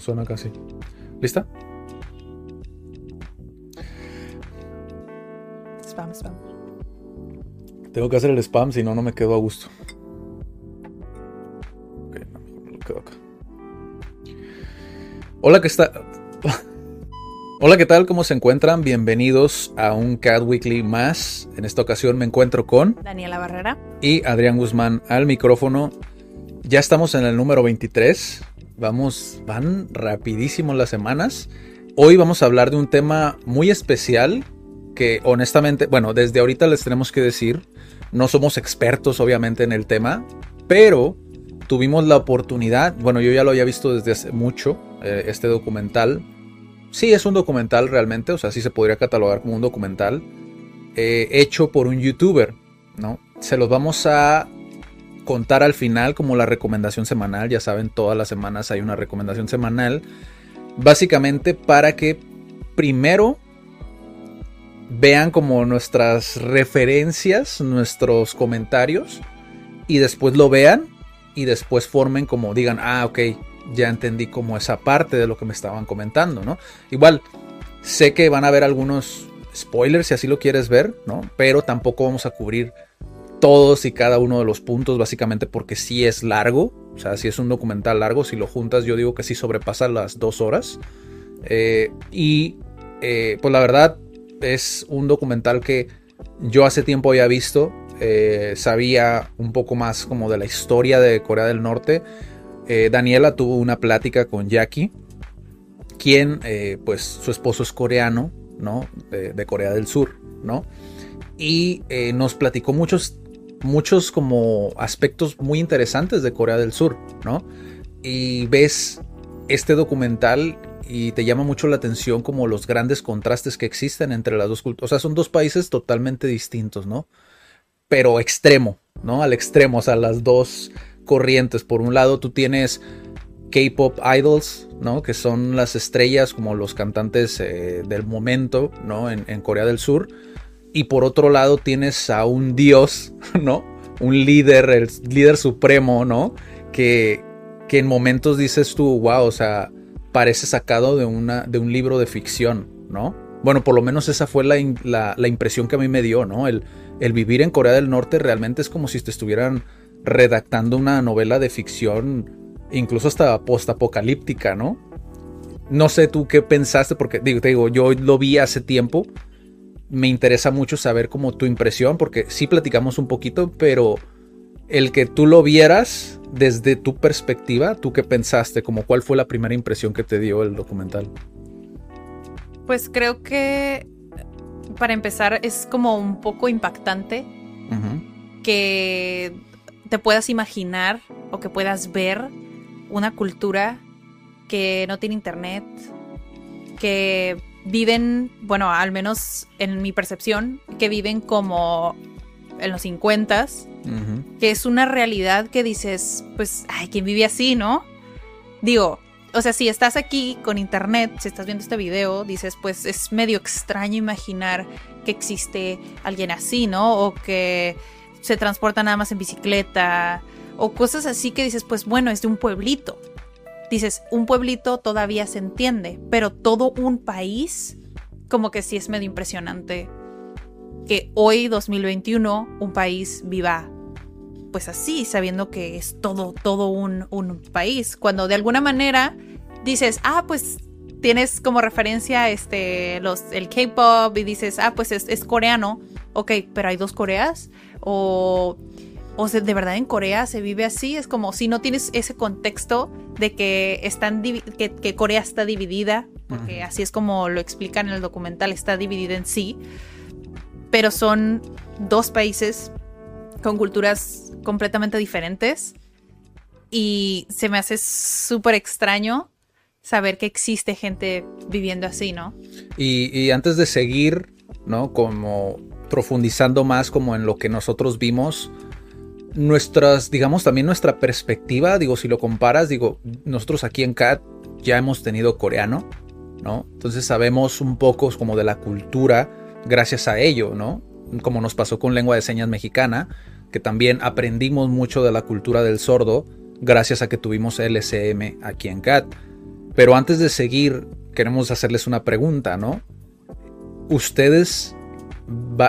No suena casi. ¿Lista? Spam, spam. Tengo que hacer el spam, si no, no me quedo a gusto. Ok, no, me lo quedo acá. Hola, ¿qué está? Hola, ¿qué tal? ¿Cómo se encuentran? Bienvenidos a un Cat Weekly más. En esta ocasión me encuentro con Daniela Barrera. y Adrián Guzmán al micrófono. Ya estamos en el número 23. Vamos, van rapidísimo las semanas. Hoy vamos a hablar de un tema muy especial que honestamente, bueno, desde ahorita les tenemos que decir, no somos expertos obviamente en el tema, pero tuvimos la oportunidad, bueno, yo ya lo había visto desde hace mucho, eh, este documental. Sí, es un documental realmente, o sea, sí se podría catalogar como un documental eh, hecho por un youtuber, ¿no? Se los vamos a contar al final como la recomendación semanal, ya saben, todas las semanas hay una recomendación semanal, básicamente para que primero vean como nuestras referencias, nuestros comentarios y después lo vean y después formen como digan, ah, ok, ya entendí como esa parte de lo que me estaban comentando, ¿no? Igual, sé que van a haber algunos spoilers si así lo quieres ver, ¿no? Pero tampoco vamos a cubrir todos y cada uno de los puntos, básicamente porque sí es largo, o sea, si es un documental largo, si lo juntas yo digo que sí sobrepasa las dos horas. Eh, y eh, pues la verdad es un documental que yo hace tiempo había visto, eh, sabía un poco más como de la historia de Corea del Norte. Daniela tuvo una plática con Jackie, quien pues su esposo es coreano, ¿no? De, Corea del Sur, ¿no? Y nos platicó muchos, muchos como aspectos muy interesantes de Corea del Sur, ¿no? Y ves este documental y te llama mucho la atención como los grandes contrastes que existen entre las dos culturas. O sea, son dos países totalmente distintos, ¿no? Pero extremo, ¿no? Al extremo, o sea, las dos corrientes. Por un lado, tú tienes K-pop idols, ¿no? Que son las estrellas como los cantantes eh, del momento, ¿no? En, en Corea del Sur. Y por otro lado, tienes a un dios, ¿no? Un líder, el líder supremo, ¿no? Que, que en momentos dices tú, wow, o sea, parece sacado de, una, de un libro de ficción, ¿no? Bueno, por lo menos esa fue la, la- la impresión que a mí me dio, ¿no? El, el vivir en Corea del Norte realmente es como si te estuvieran redactando una novela de ficción, incluso hasta postapocalíptica, ¿no? No sé tú qué pensaste, porque digo, te digo, yo lo vi hace tiempo. Me interesa mucho saber como tu impresión, porque sí platicamos un poquito, pero el que tú lo vieras desde tu perspectiva, ¿tú qué pensaste? Como cuál fue la primera impresión que te dio el documental? Pues creo que para empezar es como un poco impactante que te puedas imaginar o que puedas ver una cultura que no tiene internet, que viven, bueno, al menos en mi percepción, que viven como en los 50 ujú. que es una realidad que dices, pues, ay, ¿quién vive así, no? Digo, o sea, si estás aquí con internet, si estás viendo este video, dices, pues es medio extraño imaginar que existe alguien así, ¿no? O que se transporta nada más en bicicleta, o cosas así que dices, pues bueno, es de un pueblito. Dices, un pueblito todavía se entiende, pero todo un país, como que sí es medio impresionante que hoy, 2021, un país viva pues así, sabiendo que es todo, todo un, un país. Cuando de alguna manera dices, ah, pues tienes como referencia este, los, el K-pop y dices, ah, pues es, es coreano. Ok, pero hay dos Coreas. O, o sea, de verdad en Corea se vive así, es como si no tienes ese contexto de que están que, que, Corea está dividida, porque así es como lo explican en el documental, está dividida en sí, pero son dos países con culturas completamente diferentes y se me hace súper extraño saber que existe gente viviendo así, ¿no? Y, y, antes de seguir, ¿no? Como profundizando más como en lo que nosotros vimos, nuestras, digamos, también nuestra perspectiva, digo, si lo comparas, digo, nosotros aquí en CAT ya hemos tenido coreano, ¿no? Entonces sabemos un poco como de la cultura gracias a ello, ¿no? Como nos pasó con lengua de señas mexicana, que también aprendimos mucho de la cultura del sordo gracias a que tuvimos LCM aquí en CAT. Pero antes de seguir, queremos hacerles una pregunta, ¿no? ¿Ustedes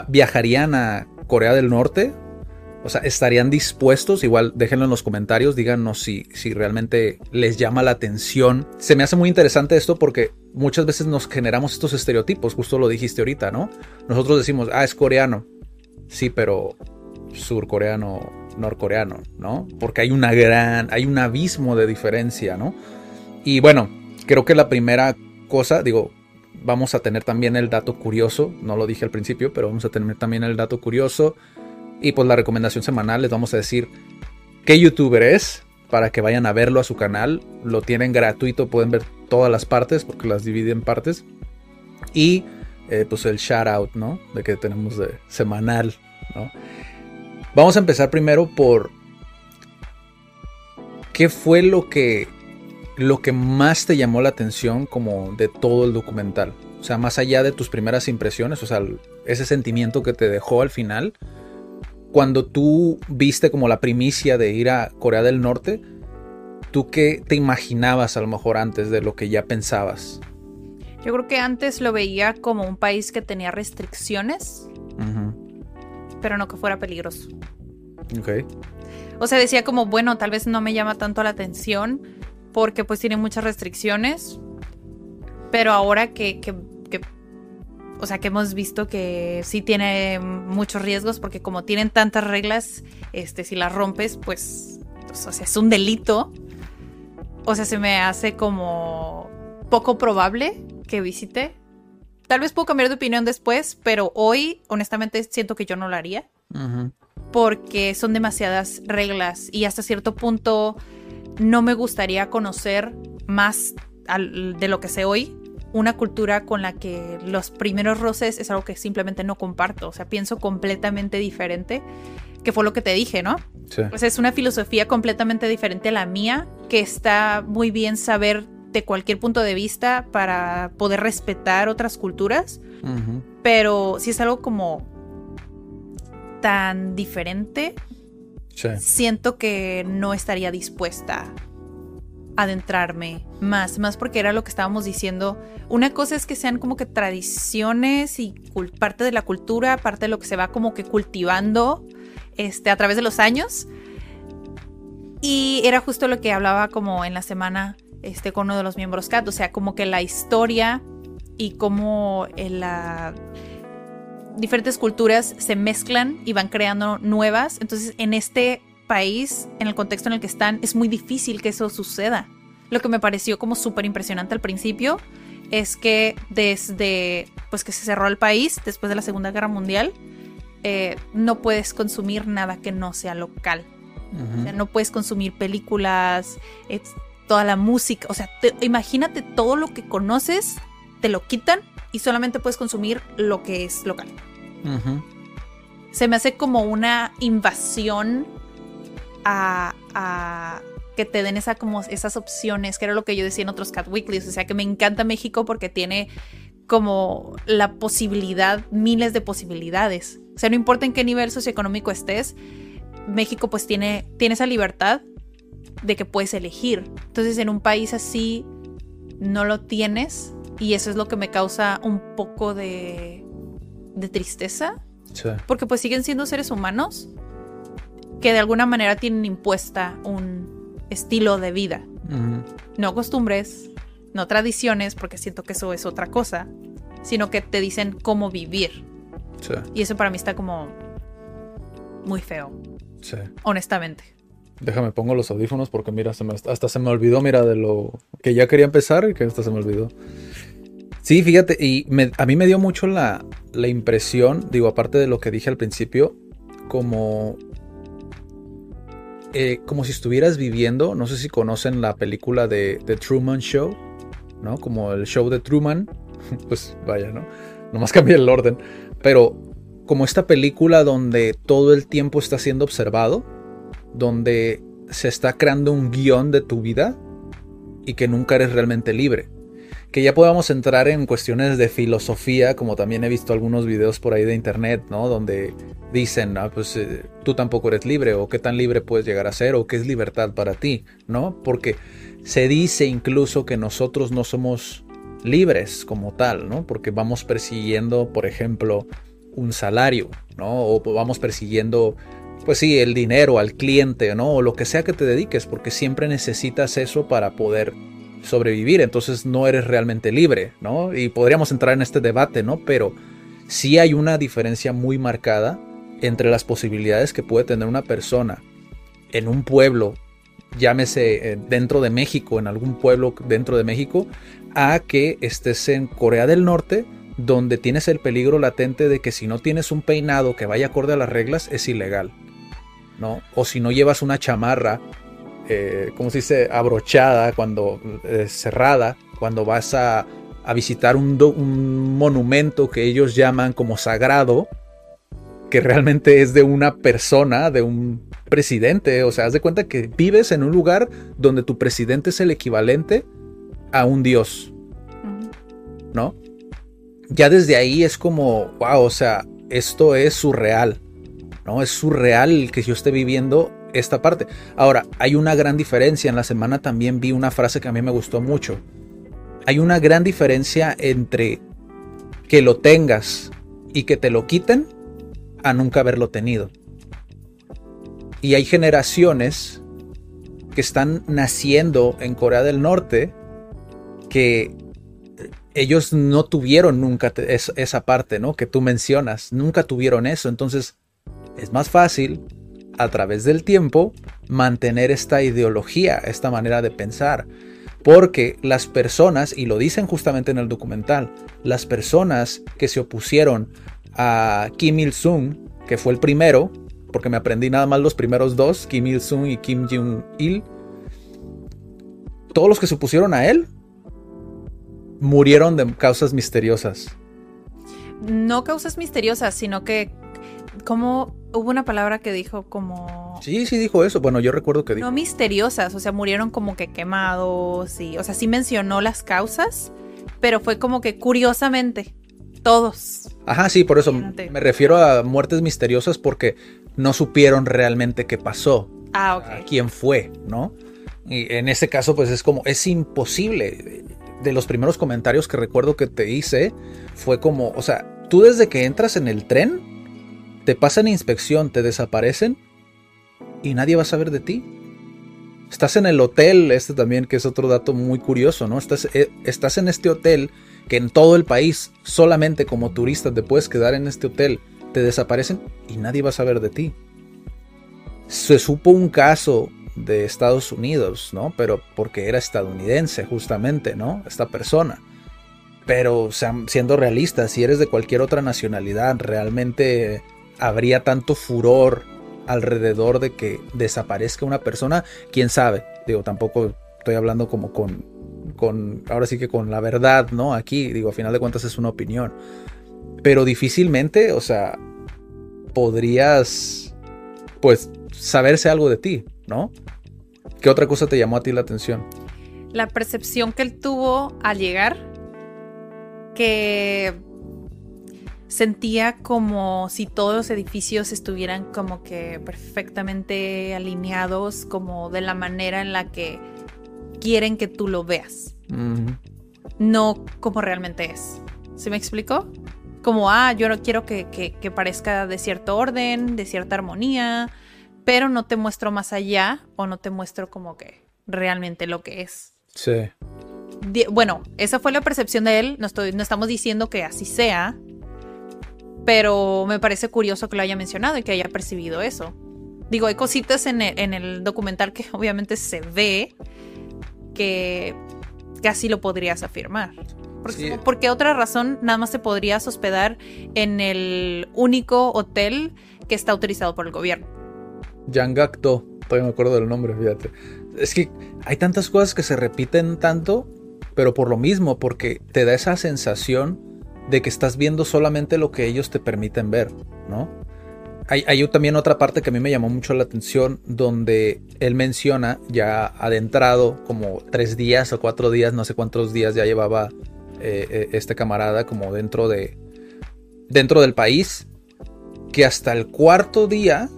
viajarían a Corea del Norte? O sea, ¿estarían dispuestos? Igual déjenlo en los comentarios, díganos si, si realmente les llama la atención. Se me hace muy interesante esto porque muchas veces nos generamos estos estereotipos, justo lo dijiste ahorita, ¿no? Nosotros decimos, ah, es coreano. Sí, pero surcoreano, norcoreano, ¿no? Porque hay una gran, hay un abismo de diferencia, ¿no? Y bueno, creo que la primera cosa, digo, vamos a tener también el dato curioso, no lo dije al principio, pero vamos a tener también el dato curioso. Y pues la recomendación semanal les vamos a decir qué youtuber es para que vayan a verlo a su canal. Lo tienen gratuito, pueden ver todas las partes porque las divide en partes. Y eh, pues el shout out, ¿no? De que tenemos de semanal, ¿no? Vamos a empezar primero por qué fue lo que lo que más te llamó la atención como de todo el documental. O sea, más allá de tus primeras impresiones, o sea, ese sentimiento que te dejó al final, cuando tú viste como la primicia de ir a Corea del Norte, ¿tú qué te imaginabas a lo mejor antes de lo que ya pensabas? Yo creo que antes lo veía como un país que tenía restricciones pero no que fuera peligroso. Ok. O sea, decía como, bueno, tal vez no me llama tanto la atención porque pues tiene muchas restricciones, pero ahora que, que, o sea, que hemos visto que sí tiene muchos riesgos porque como tienen tantas reglas, este, si las rompes, pues, pues o sea, es un delito. O sea, se me hace como poco probable que visite Tal vez puedo cambiar de opinión después, pero hoy, honestamente, siento que yo no lo haría. Porque son demasiadas reglas y hasta cierto punto no me gustaría conocer más de lo que sé hoy. Una cultura con la que los primeros roces es algo que simplemente no comparto. O sea, pienso completamente diferente, que fue lo que te dije, ¿no? Sí. O sea, es una filosofía completamente diferente a la mía, que está muy bien saber de cualquier punto de vista para poder respetar otras culturas, pero si es algo como tan diferente, siento que no estaría dispuesta a adentrarme más, más porque era lo que estábamos diciendo. Una cosa es que sean como que tradiciones y parte de la cultura, parte de lo que se va como que cultivando este, a través de los años. Y era justo lo que hablaba como en la semana este, con uno de los miembros CAT. O sea, como que la historia y cómo la diferentes culturas se mezclan y van creando nuevas. Entonces, en este país, en el contexto en el que están, es muy difícil que eso suceda. Lo que me pareció como súper impresionante al principio es que desde pues que se cerró el país después de la Segunda Guerra Mundial, eh, no puedes consumir nada que no sea local. o sea, no puedes consumir películas, toda la música, o sea, imagínate todo lo que conoces, te lo quitan y solamente puedes consumir lo que es local. Se me hace como una invasión a, que te den esa, como esas opciones, que era lo que yo decía en otros Cat Weeklies, o sea, que me encanta México porque tiene como la posibilidad, miles de posibilidades. O sea, no importa en qué nivel socioeconómico estés, México pues tiene, tiene esa libertad de que puedes elegir. Entonces en un país así no lo tienes y eso es lo que me causa un poco de, de tristeza. Porque pues siguen siendo seres humanos que de alguna manera tienen impuesta un estilo de vida. No costumbres, no tradiciones, porque siento que eso es otra cosa, sino que te dicen cómo vivir. Y eso para mí está como muy feo. Sí. Honestamente. Déjame pongo los audífonos porque mira, se me- hasta se me olvidó, mira, de lo que ya quería empezar y que hasta se me olvidó. Sí, fíjate, y me- a mí me dio mucho la, la impresión, digo, aparte de lo que dije al principio, como, eh, como si estuvieras viviendo, no sé si conocen la película de The Truman Show, ¿no? Como el show de Truman, pues vaya, ¿no? Nomás cambié el orden, pero como esta película donde todo el tiempo está siendo observado, donde se está creando un guion de tu vida y que nunca eres realmente libre. Que ya podamos entrar en cuestiones de filosofía, como también he visto algunos videos por ahí de internet, ¿no? Donde dicen, ah, pues eh, tú tampoco eres libre, o qué tan libre puedes llegar a ser, o qué es libertad para ti, ¿no? Porque se dice incluso que nosotros no somos libres como tal, ¿no? Porque vamos persiguiendo, por ejemplo, un salario, ¿no? O vamos persiguiendo pues sí, el dinero al cliente, ¿no? O lo que sea que te dediques, porque siempre necesitas eso para poder sobrevivir, entonces no eres realmente libre, ¿no? Y podríamos entrar en este debate, ¿no? Pero sí hay una diferencia muy marcada entre las posibilidades que puede tener una persona en un pueblo, llámese eh, dentro de México, en algún pueblo dentro de México, a que estés en Corea del Norte, donde tienes el peligro latente de que si no tienes un peinado que vaya acorde a las reglas, es ilegal. ¿no? O si no llevas una chamarra, eh, ¿cómo se dice? Abrochada, cuando eh, cerrada, cuando vas a, a visitar un, do- un monumento que ellos llaman como sagrado, que realmente es de una persona, de un presidente. O sea, haz de cuenta que vives en un lugar donde tu presidente es el equivalente a un dios. ¿no? Ya desde ahí es como, wow, o sea, esto es surreal, ¿no? Es surreal que yo esté viviendo esta parte. Ahora, hay una gran diferencia. En la semana también vi una frase que a mí me gustó mucho. Hay una gran diferencia entre que lo tengas y que te lo quiten a nunca haberlo tenido. Y hay generaciones que están naciendo en Corea del Norte que ellos no tuvieron nunca esa parte, ¿no? Que tú mencionas, nunca tuvieron eso. Entonces, es más fácil a través del tiempo mantener esta ideología, esta manera de pensar. Porque las personas, y lo dicen justamente en el documental, las personas que se opusieron a Kim Il-sung, que fue el primero, porque me aprendí nada más los primeros dos, Kim Il-sung y Kim Jong-il, todos los que se opusieron a él murieron de causas misteriosas. No causas misteriosas, sino que como hubo una palabra que dijo como Sí, sí dijo eso. Bueno, yo recuerdo que dijo. no misteriosas, o sea, murieron como que quemados y, o sea, sí mencionó las causas, pero fue como que curiosamente todos. Ajá, sí, por eso Fíjate. me refiero a muertes misteriosas porque no supieron realmente qué pasó, Ah, a ok. quién fue, ¿no? Y en ese caso, pues es como, es imposible. De los primeros comentarios que recuerdo que te hice, fue como, o sea, tú desde que entras en el tren, te pasan inspección, te desaparecen y nadie va a saber de ti. Estás en el hotel, este también, que es otro dato muy curioso, ¿no? Estás, eh, estás en este hotel que en todo el país, solamente como turista te puedes quedar en este hotel, te desaparecen y nadie va a saber de ti. Se supo un caso de Estados Unidos, ¿no? Pero porque era estadounidense, justamente, ¿no? Esta persona. Pero siendo realistas, si eres de cualquier otra nacionalidad, realmente habría tanto furor alrededor de que desaparezca una persona, quién sabe. Digo, tampoco estoy hablando como con, con, ahora sí que con la verdad, ¿no? Aquí, digo, a final de cuentas es una opinión. Pero difícilmente, o sea, podrías, pues, saberse algo de ti, ¿no? ¿Qué otra cosa te llamó a ti la atención? La percepción que él tuvo al llegar, que sentía como si todos los edificios estuvieran como que perfectamente alineados, como de la manera en la que quieren que tú lo veas, no como realmente es. ¿Se me explicó? Como, ah, yo no quiero que, que- que parezca de cierto orden, de cierta armonía, pero no te muestro más allá o no te muestro como que realmente lo que es. Sí. Bueno, esa fue la percepción de él. No, estoy, no estamos diciendo que así sea. Pero me parece curioso que lo haya mencionado y que haya percibido eso. Digo, hay cositas en el, en el documental que obviamente se ve que casi lo podrías afirmar. Porque, ¿Por qué otra razón nada más te podrías hospedar en el único hotel que está autorizado por el gobierno? Yangakdo, todavía me acuerdo del nombre, fíjate. Es que hay tantas cosas que se repiten tanto, pero por lo mismo, porque te da esa sensación de que estás viendo solamente lo que ellos te permiten ver, ¿no? Hay, también otra parte que a mí me llamó mucho la atención donde él menciona ya adentrado como tres días o cuatro días, no sé cuántos días ya llevaba eh, eh, este camarada como dentro de dentro del país que hasta el cuarto día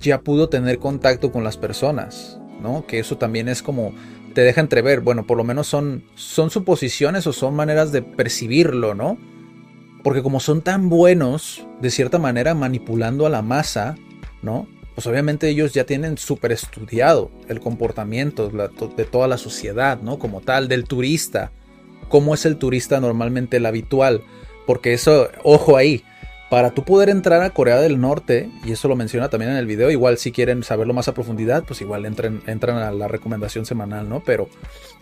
ya pudo tener contacto con las personas, ¿no? Que eso también es como te deja entrever, bueno, por lo menos son son suposiciones o son maneras de percibirlo, ¿no? Porque como son tan buenos de cierta manera manipulando a la masa, ¿no? Pues obviamente ellos ya tienen súper estudiado el comportamiento de toda la sociedad, ¿no? Como tal, del turista, cómo es el turista normalmente el habitual. Porque eso, ojo ahí, para tú poder entrar a Corea del Norte, y eso lo menciona también en el video, igual si quieren saberlo más a profundidad, pues igual entren, entran a la recomendación semanal, ¿no? Pero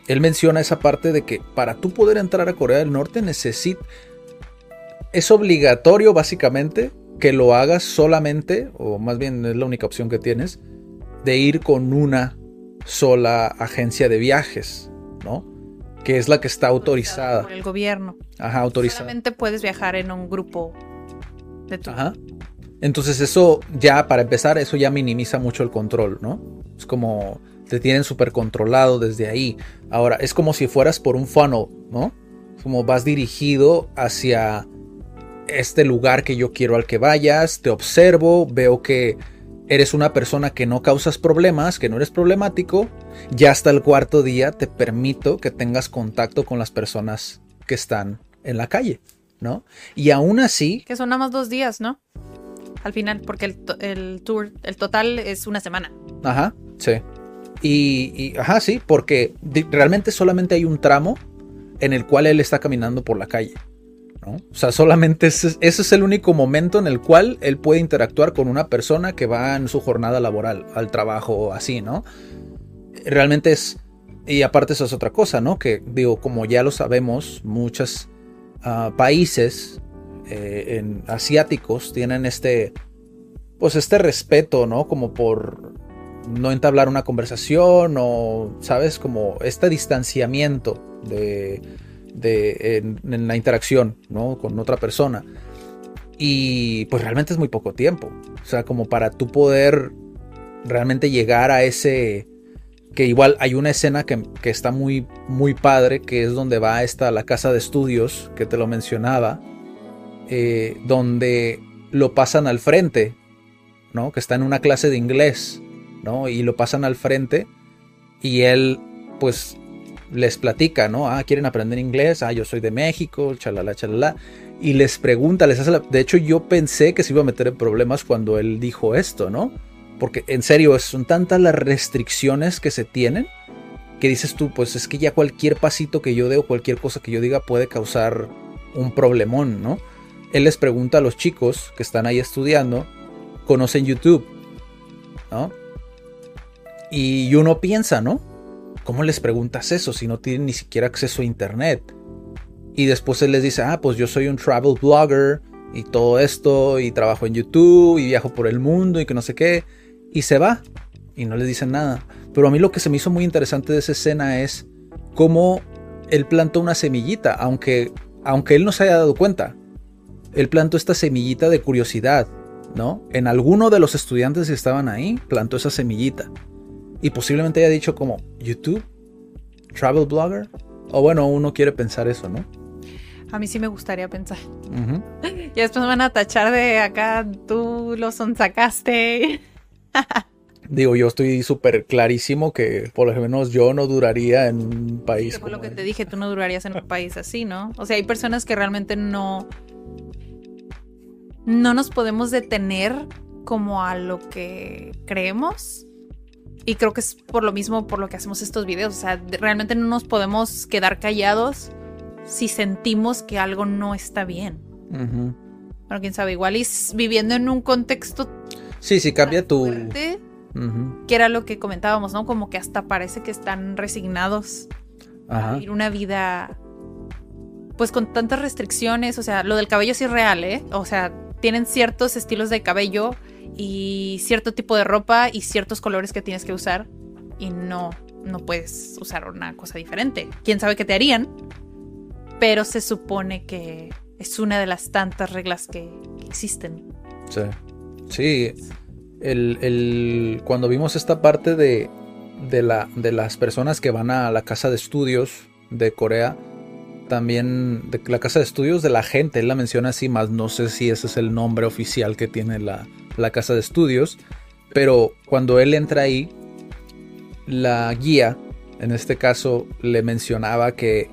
él menciona esa parte de que para tú poder entrar a Corea del Norte necesita... Es obligatorio básicamente que lo hagas solamente, o más bien es la única opción que tienes, de ir con una sola agencia de viajes, ¿no? que es la que está autorizada. Por el gobierno. Ajá, autorizada. Solamente puedes viajar en un grupo Ajá. Entonces eso ya, para empezar, eso ya minimiza mucho el control, ¿no? Es como te tienen súper controlado desde ahí. Ahora, es como si fueras por un funnel, ¿no? Como vas dirigido hacia este lugar que yo quiero al que vayas, te observo, veo que eres una persona que no causas problemas, que no eres problemático, ya hasta el cuarto día te permito que tengas contacto con las personas que están en la calle, ¿no? Y aún así... Que son nada más dos días, ¿no? Al final, porque el, tour, el total es una semana. Ajá, sí. Y, y, ajá, sí, porque realmente solamente hay un tramo en el cual él está caminando por la calle. O sea, solamente ese, es el único momento en el cual él puede interactuar con una persona que va en su jornada laboral, al trabajo así, ¿no? Realmente es... Y aparte eso es otra cosa, ¿no? Que digo, como ya lo sabemos, muchos países eh, en, asiáticos tienen este... Pues este respeto, ¿no? Como por no entablar una conversación o, ¿sabes? Como este distanciamiento de de, en, la interacción ¿no? con otra persona. Y pues realmente es muy poco tiempo. O sea, como para tú poder realmente llegar a ese... Que igual hay una escena que, está muy, muy padre, que es donde va esta la casa de estudios, que te lo mencionaba, eh, donde lo pasan al frente, ¿no? Que está en una clase de inglés, ¿no? Y lo pasan al frente y él, pues, les platica, ¿no? Ah, quieren aprender inglés, ah, yo soy de México, chalala, chalala. Y les pregunta, les hace la... De hecho, yo pensé que se iba a meter en problemas cuando él dijo esto, ¿no? Porque en serio, son tantas las restricciones que se tienen que dices tú, pues es que ya cualquier pasito que yo dé o cualquier cosa que yo diga puede causar un problemón, ¿no? Él les pregunta a los chicos que están ahí estudiando, ¿conocen YouTube? ¿No? Y uno piensa, ¿no? ¿Cómo les preguntas eso si no tienen ni siquiera acceso a internet? Y después él les dice, ah, pues yo soy un travel blogger y todo esto, y trabajo en YouTube y viajo por el mundo y que no sé qué. Y se va y no les dicen nada. Pero a mí lo que se me hizo muy interesante de esa escena es cómo él plantó una semillita, aunque, aunque él no se haya dado cuenta. Él plantó esta semillita de curiosidad, ¿no? En alguno de los estudiantes que estaban ahí, plantó esa semillita. Y posiblemente haya dicho como YouTube, travel blogger. O bueno, uno quiere pensar eso, ¿no? A mí sí me gustaría pensar. Y después me van a tachar de acá, tú lo sonsacaste. Digo, yo estoy súper clarísimo que por lo menos yo no duraría en un país. Como lo que te dije, tú no durarías en un país así, ¿no? O sea, hay personas que realmente no. No nos podemos detener como a lo que creemos y creo que es por lo mismo por lo que hacemos estos videos. O sea, realmente no nos podemos quedar callados si sentimos que algo no está bien. Pero quién sabe, igual y viviendo en un contexto Sí, sí, cambia tu... fuerte, Que era lo que comentábamos, ¿no? Como que hasta parece que están resignados a vivir una vida pues con tantas restricciones, o sea, lo del cabello es real, ¿eh? O sea, tienen ciertos estilos de cabello y cierto tipo de ropa y ciertos colores que tienes que usar y no, no puedes usar una cosa diferente. ¿Quién sabe qué te harían? Pero se supone que es una de las tantas reglas que, existen. Sí. Sí. El, cuando vimos esta parte de, de, la, de las personas que van a la casa de estudios de Corea, también de la casa de estudios de la gente, él la menciona así, más no sé si ese es el nombre oficial que tiene la, casa de estudios, pero cuando él entra ahí, la guía, en este caso, le mencionaba que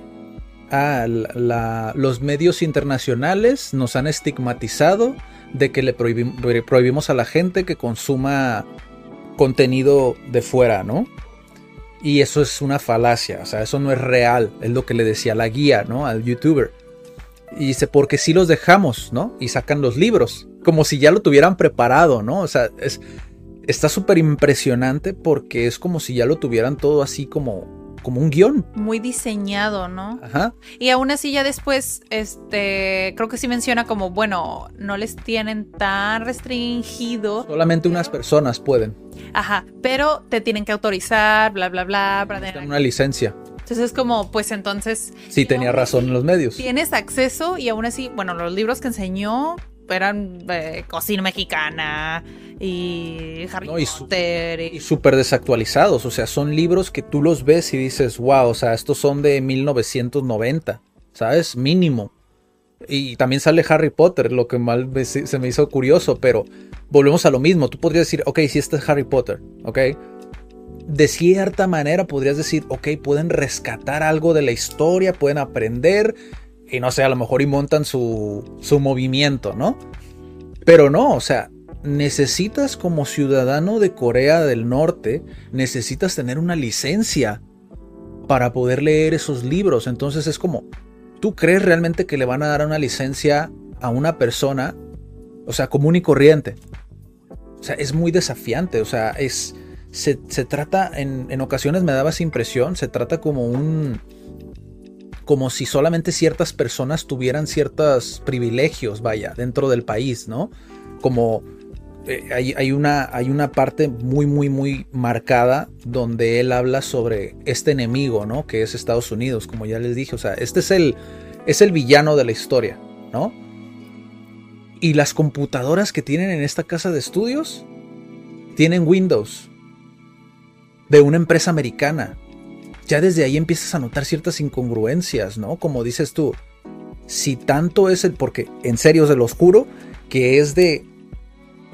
ah, los medios internacionales nos han estigmatizado de que le prohibimos a la gente que consuma contenido de fuera, ¿no? Y eso es una falacia, o sea, eso no es real, es lo que le decía la guía, ¿no? Al youtuber. Y dice, porque si los dejamos, ¿no? Y sacan los libros, como si ya lo tuvieran preparado, ¿no? O sea, es, está súper impresionante porque es como si ya lo tuvieran todo así como como un guion. Muy diseñado, ¿no? Ajá. Y aún así ya después, este, creo que sí menciona como, bueno, no les tienen tan restringido. Solamente unas personas pueden. Ajá, pero te tienen que autorizar, bla, bla, bla, para tener una licencia. Entonces es como, pues entonces... Sí, tenía razón en los medios. Tienes acceso y aún así, bueno, los libros que enseñó eran eh, cocina mexicana y Harry Potter. Y súper desactualizados, o sea, son libros que tú los ves y dices, wow, o sea, estos son de 1990, ¿sabes? Mínimo. Y también sale Harry Potter, lo que mal se me hizo curioso, pero volvemos a lo mismo. Tú podrías decir, ok, si este es Harry Potter, ok. De cierta manera podrías decir, ok, pueden rescatar algo de la historia, pueden aprender, y no sé, a lo mejor y montan su, su movimiento, ¿no? Pero no, o sea, necesitas como ciudadano de Corea del Norte, necesitas tener una licencia para poder leer esos libros. Entonces es como, ¿tú crees realmente que le van a dar una licencia a una persona, o sea, común y corriente? O sea, es muy desafiante, o sea, es... Se, trata, en, en ocasiones me daba esa impresión, se trata como un como si solamente ciertas personas tuvieran ciertos privilegios, vaya, dentro del país, ¿no? Como eh, hay, una, hay una parte muy, muy, muy marcada donde él habla sobre este enemigo, ¿no? Que es Estados Unidos, como ya les dije, o sea, este es el, es el villano de la historia, ¿no? Y las computadoras que tienen en esta casa de estudios tienen Windows de una empresa americana ya desde ahí empiezas a notar ciertas incongruencias, ¿no? Como dices tú, si tanto es el, porque en serio es el oscuro, que es de,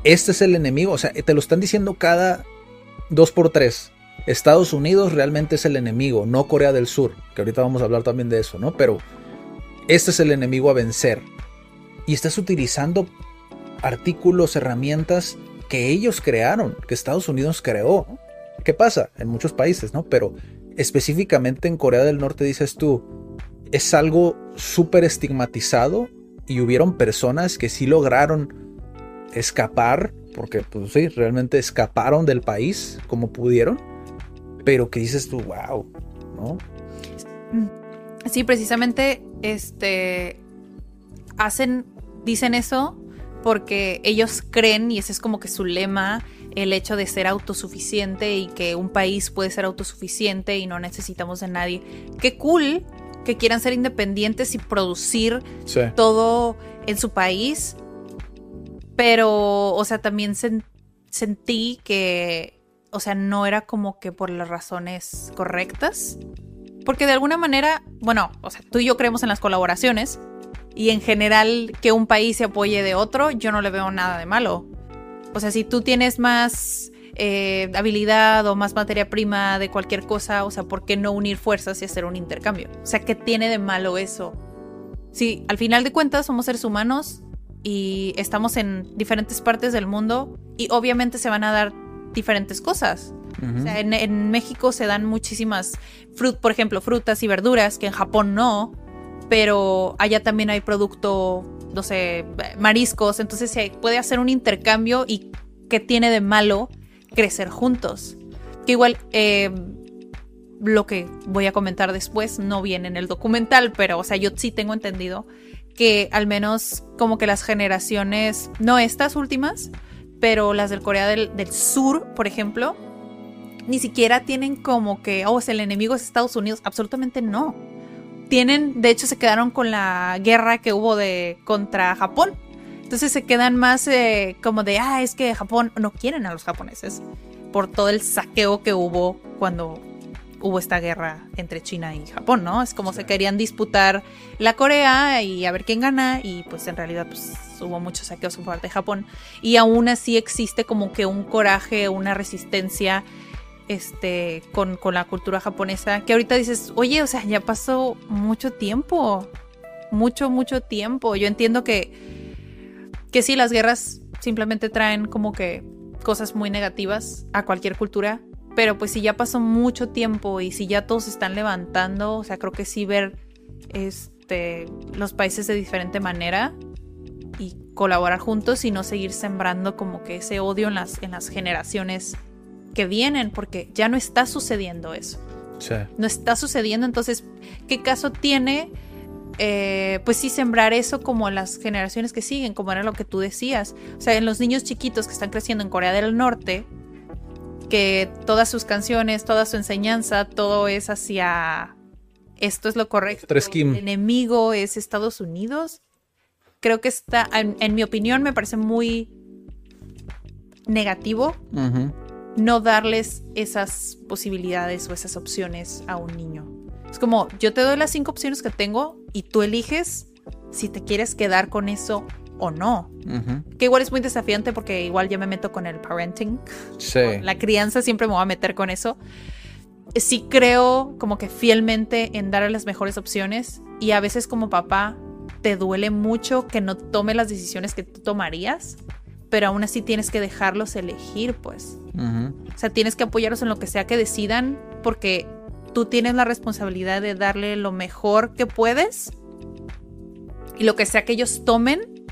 este es el enemigo, o sea, te lo están diciendo cada dos por tres. Estados Unidos realmente es el enemigo, no Corea del Sur, que ahorita vamos a hablar también de eso, ¿no? Pero este es el enemigo a vencer. Y estás utilizando artículos, herramientas que ellos crearon, que Estados Unidos creó. ¿Qué pasa? En muchos países, ¿no? Pero específicamente en Corea del Norte, dices tú, es algo súper estigmatizado y hubieron personas que sí lograron escapar, porque pues sí, realmente escaparon del país como pudieron, pero que dices tú, wow, ¿no? Sí, precisamente, este, hacen, dicen eso porque ellos creen, y ese es como que su lema, el hecho de ser autosuficiente y que un país puede ser autosuficiente y no necesitamos de nadie. Qué cool que quieran ser independientes y producir todo en su país. Pero, o sea, también sentí que, o sea, no era como que por las razones correctas. Porque de alguna manera, bueno, o sea, tú y yo creemos en las colaboraciones. Y en general que un país se apoye de otro, yo no le veo nada de malo. O sea, si tú tienes más eh, habilidad o más materia prima de cualquier cosa, o sea, ¿por qué no unir fuerzas y hacer un intercambio? O sea, ¿qué tiene de malo eso? Sí, al final de cuentas somos seres humanos y estamos en diferentes partes del mundo y obviamente se van a dar diferentes cosas. O sea, en, en, México se dan muchísimas, frut, por ejemplo, frutas y verduras que en Japón no, pero allá también hay producto no sé, mariscos, entonces se puede hacer un intercambio y ¿qué tiene de malo crecer juntos? Que igual eh, lo que voy a comentar después no viene en el documental, pero o sea, yo sí tengo entendido que al menos como que las generaciones, no estas últimas, pero las del Corea del, Sur, por ejemplo, ni siquiera tienen como que, oh, el enemigo es Estados Unidos, absolutamente no. Tienen, de hecho, se quedaron con la guerra que hubo de contra Japón. Entonces se quedan más eh, como de, ah, es que Japón no quieren a los japoneses por todo el saqueo que hubo cuando hubo esta guerra entre China y Japón, ¿no? Es como se querían disputar la Corea y a ver quién gana y pues en realidad pues hubo muchos saqueos por parte de Japón y aún así existe como que un coraje, una resistencia este con, con la cultura japonesa que ahorita dices, oye, o sea, ya pasó mucho tiempo, mucho, mucho tiempo. Yo entiendo que, que sí, las guerras simplemente traen como que cosas muy negativas a cualquier cultura, pero pues si ya pasó mucho tiempo y si ya todos están levantando, o sea, creo que sí ver este, los países de diferente manera y colaborar juntos y no seguir sembrando como que ese odio en las, en las generaciones que vienen, porque ya no está sucediendo eso. Sí. No está sucediendo, entonces, ¿qué caso tiene? Eh, pues sí, sembrar eso como las generaciones que siguen, como era lo que tú decías. O sea, en los niños chiquitos que están creciendo en Corea del Norte, que todas sus canciones, toda su enseñanza, todo es hacia esto es lo correcto. El enemigo es Estados Unidos. Creo que está, en, mi opinión, me parece muy negativo no darles esas posibilidades o esas opciones a un niño. Es como, yo te doy las cinco opciones que tengo y tú eliges si te quieres quedar con eso o no. Que igual es muy desafiante porque igual ya me meto con el parenting. Sí. la crianza siempre me voy a meter con eso. Sí creo como que fielmente en darle las mejores opciones y a veces como papá te duele mucho que no tome las decisiones que tú tomarías, pero aún así tienes que dejarlos elegir, pues. O sea, tienes que apoyarlos en lo que sea que decidan porque tú tienes la responsabilidad de darle lo mejor que puedes y lo que sea que ellos tomen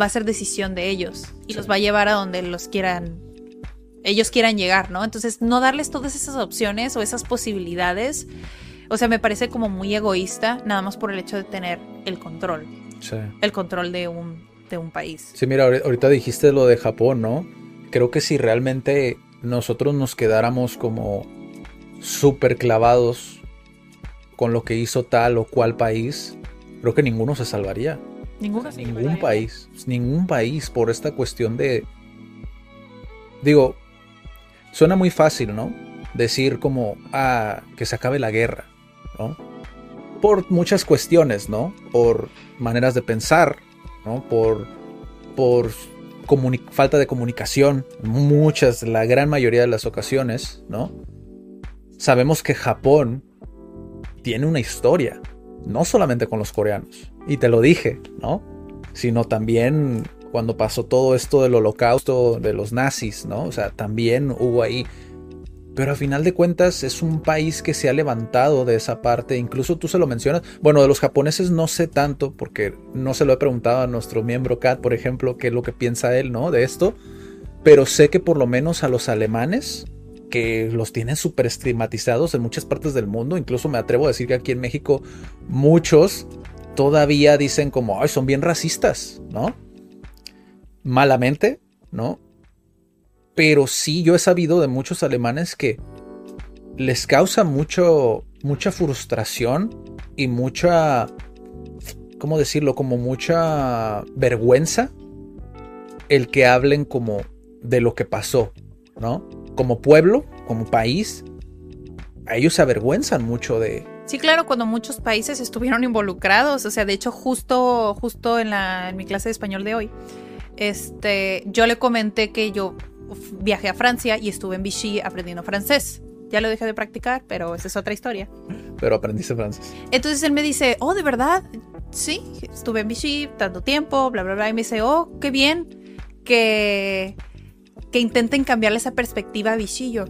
va a ser decisión de ellos y los va a llevar a donde los quieran, ellos quieran llegar, ¿no? Entonces, no darles todas esas opciones o esas posibilidades, o sea, me parece como muy egoísta, nada más por el hecho de tener el control. Sí. El control de un, de un país. Sí, mira, ahorita dijiste lo de Japón, ¿no? Creo que si realmente nosotros nos quedáramos como súper clavados con lo que hizo tal o cual país, creo que ninguno se salvaría. Ningún país, ningún país por esta cuestión de... Digo, suena muy fácil, ¿no? Decir como, ah, que se acabe la guerra, ¿no? Por muchas cuestiones, ¿no? Por maneras de pensar, Por, por falta de comunicación, muchas, la gran mayoría de las ocasiones, ¿no? Sabemos que Japón tiene una historia, no solamente con los coreanos, y te lo dije, ¿no? Sino también cuando pasó todo esto del holocausto de los nazis, ¿no? O sea, también hubo ahí. Pero a final de cuentas es un país que se ha levantado de esa parte, incluso tú se lo mencionas. Bueno, de los japoneses no sé tanto, porque no se lo he preguntado a nuestro miembro Kat, por ejemplo, qué es lo que piensa él, ¿no? De esto. Pero sé que por lo menos a los alemanes, que los tienen súper estigmatizados en muchas partes del mundo, incluso me atrevo a decir que aquí en México muchos todavía dicen como, ay, son bien racistas, ¿no? Malamente, ¿no? Pero sí, yo he sabido de muchos alemanes que les causa mucho, mucha frustración y mucha, ¿cómo decirlo? Como mucha vergüenza el que hablen como de lo que pasó, ¿no? Como pueblo, como país, a ellos se avergüenzan mucho de, Sí, claro, cuando muchos países estuvieron involucrados, o sea, de hecho, justo, justo en, la, en mi clase de español de hoy, este, yo le comenté que yo viajé a Francia y estuve en Vichy aprendiendo francés. Ya lo dejé de practicar, pero esa es otra historia. Pero aprendiste francés. Entonces él me dice, oh, ¿de verdad? Sí, estuve en Vichy tanto tiempo, bla, bla, bla. Y me dice, oh, qué bien que, que intenten cambiarle esa perspectiva a Vichy. Yo,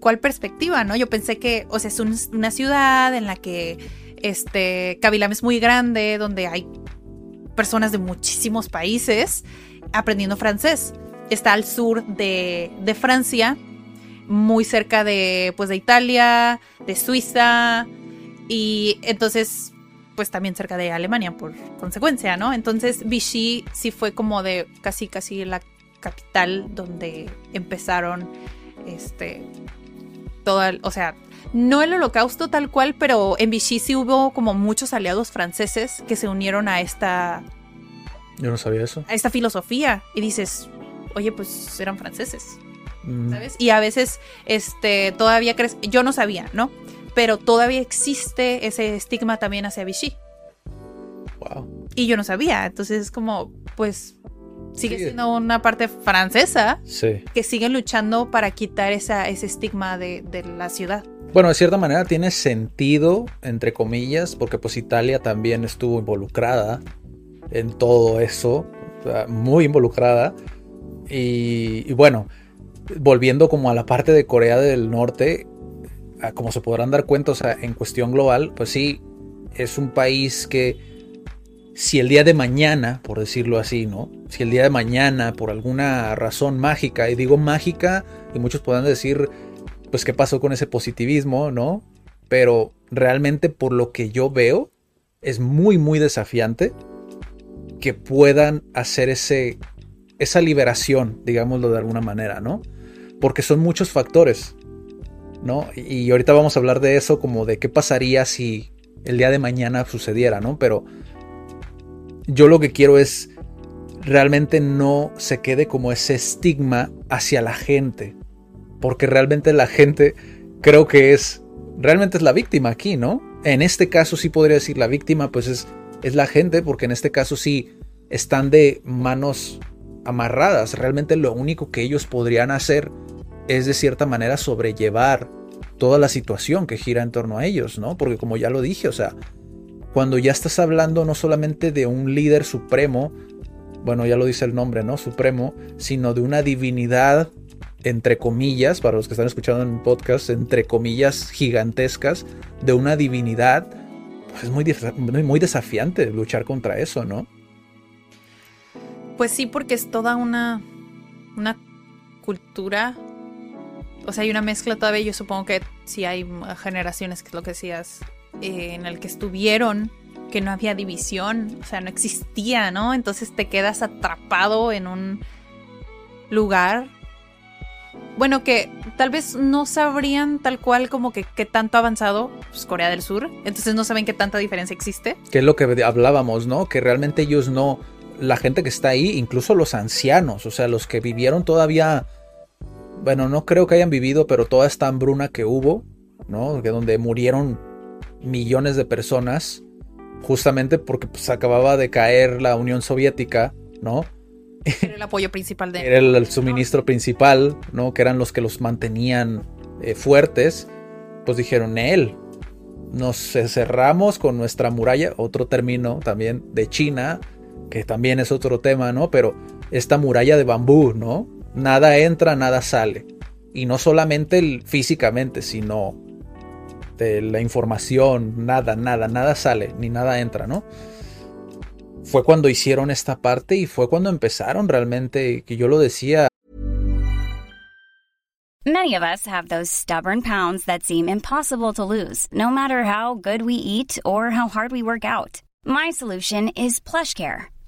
cuál perspectiva, ¿no? Yo pensé que, o sea, es una ciudad en la que este Kabilam es muy grande, donde hay personas de muchísimos países aprendiendo francés. Está al sur de, de Francia, muy cerca de, pues, de Italia, de Suiza, y entonces, pues también cerca de Alemania por consecuencia, ¿no? Entonces Vichy sí fue como de casi, casi la capital donde empezaron, este, toda, o sea, no el holocausto tal cual, pero en Vichy sí hubo como muchos aliados franceses que se unieron a esta... Yo no sabía eso. A esta filosofía. Y dices, oye, pues eran franceses. Mm, ¿Sabes? Y a veces, este, todavía crees, yo no sabía, ¿no? Pero todavía existe ese estigma también hacia Vichy. Wow. Y yo no sabía. Entonces es como, pues, sigue siendo una parte francesa Sí. que sigue luchando para quitar esa, ese estigma de, de la ciudad. Bueno, de cierta manera tiene sentido, entre comillas, porque pues Italia también estuvo involucrada en todo eso, muy involucrada. Y, bueno, volviendo como a la parte de Corea del Norte, como se podrán dar cuenta, o sea, en cuestión global, pues sí, es un país que si el día de mañana, por decirlo así, ¿no? Si el día de mañana, por alguna razón mágica, y digo mágica, y muchos podrán decir, pues qué pasó con ese positivismo, ¿no? Pero realmente por lo que yo veo, es muy, muy desafiante que puedan hacer ese, esa liberación, digámoslo de alguna manera, ¿no? Porque son muchos factores, ¿no? Y, ahorita vamos a hablar de eso, como de qué pasaría si el día de mañana sucediera, ¿no? Pero yo lo que quiero es realmente no se quede como ese estigma hacia la gente, porque realmente la gente creo que es realmente es la víctima aquí, ¿no? En este caso sí podría decir la víctima pues es es la gente porque en este caso sí están de manos amarradas, realmente lo único que ellos podrían hacer es de cierta manera sobrellevar toda la situación que gira en torno a ellos, ¿no? Porque como ya lo dije, o sea, cuando ya estás hablando no solamente de un líder supremo, bueno, ya lo dice el nombre, ¿no? Supremo, sino de una divinidad, entre comillas, para los que están escuchando en podcast, entre comillas gigantescas, de una divinidad, pues es muy, muy desafiante luchar contra eso, ¿no? Pues sí, porque es toda una, una cultura. O sea, hay una mezcla todavía. Yo supongo que sí hay generaciones, que es lo que decías, eh, en el que estuvieron, que no había división, o sea, no existía, ¿no? Entonces te quedas atrapado en un lugar. Bueno, que tal vez no sabrían tal cual como que qué tanto ha avanzado pues, Corea del Sur. Entonces no saben qué tanta diferencia existe. Que es lo que hablábamos, ¿no? Que realmente ellos no, la gente que está ahí, incluso los ancianos, o sea, los que vivieron todavía, bueno, no creo que hayan vivido, pero toda esta hambruna que hubo, ¿no? Que donde murieron millones de personas, justamente porque pues, acababa de caer la Unión Soviética, ¿no? Era el apoyo principal de... Era el, el suministro principal, ¿no? Que eran los que los mantenían eh, fuertes. Pues dijeron, él, nos cerramos con nuestra muralla, otro término también de China, que también es otro tema, ¿no? Pero esta muralla de bambú, ¿no? Nada entra, nada sale. Y no solamente físicamente, sino de la información, nada, nada, nada sale, ni nada entra, ¿no? Fue cuando hicieron esta parte y fue cuando empezaron realmente, que yo lo decía, Many of us have those stubborn pounds that seem impossible to lose, no matter how good we eat or how hard we work out. My solution is PlushCare.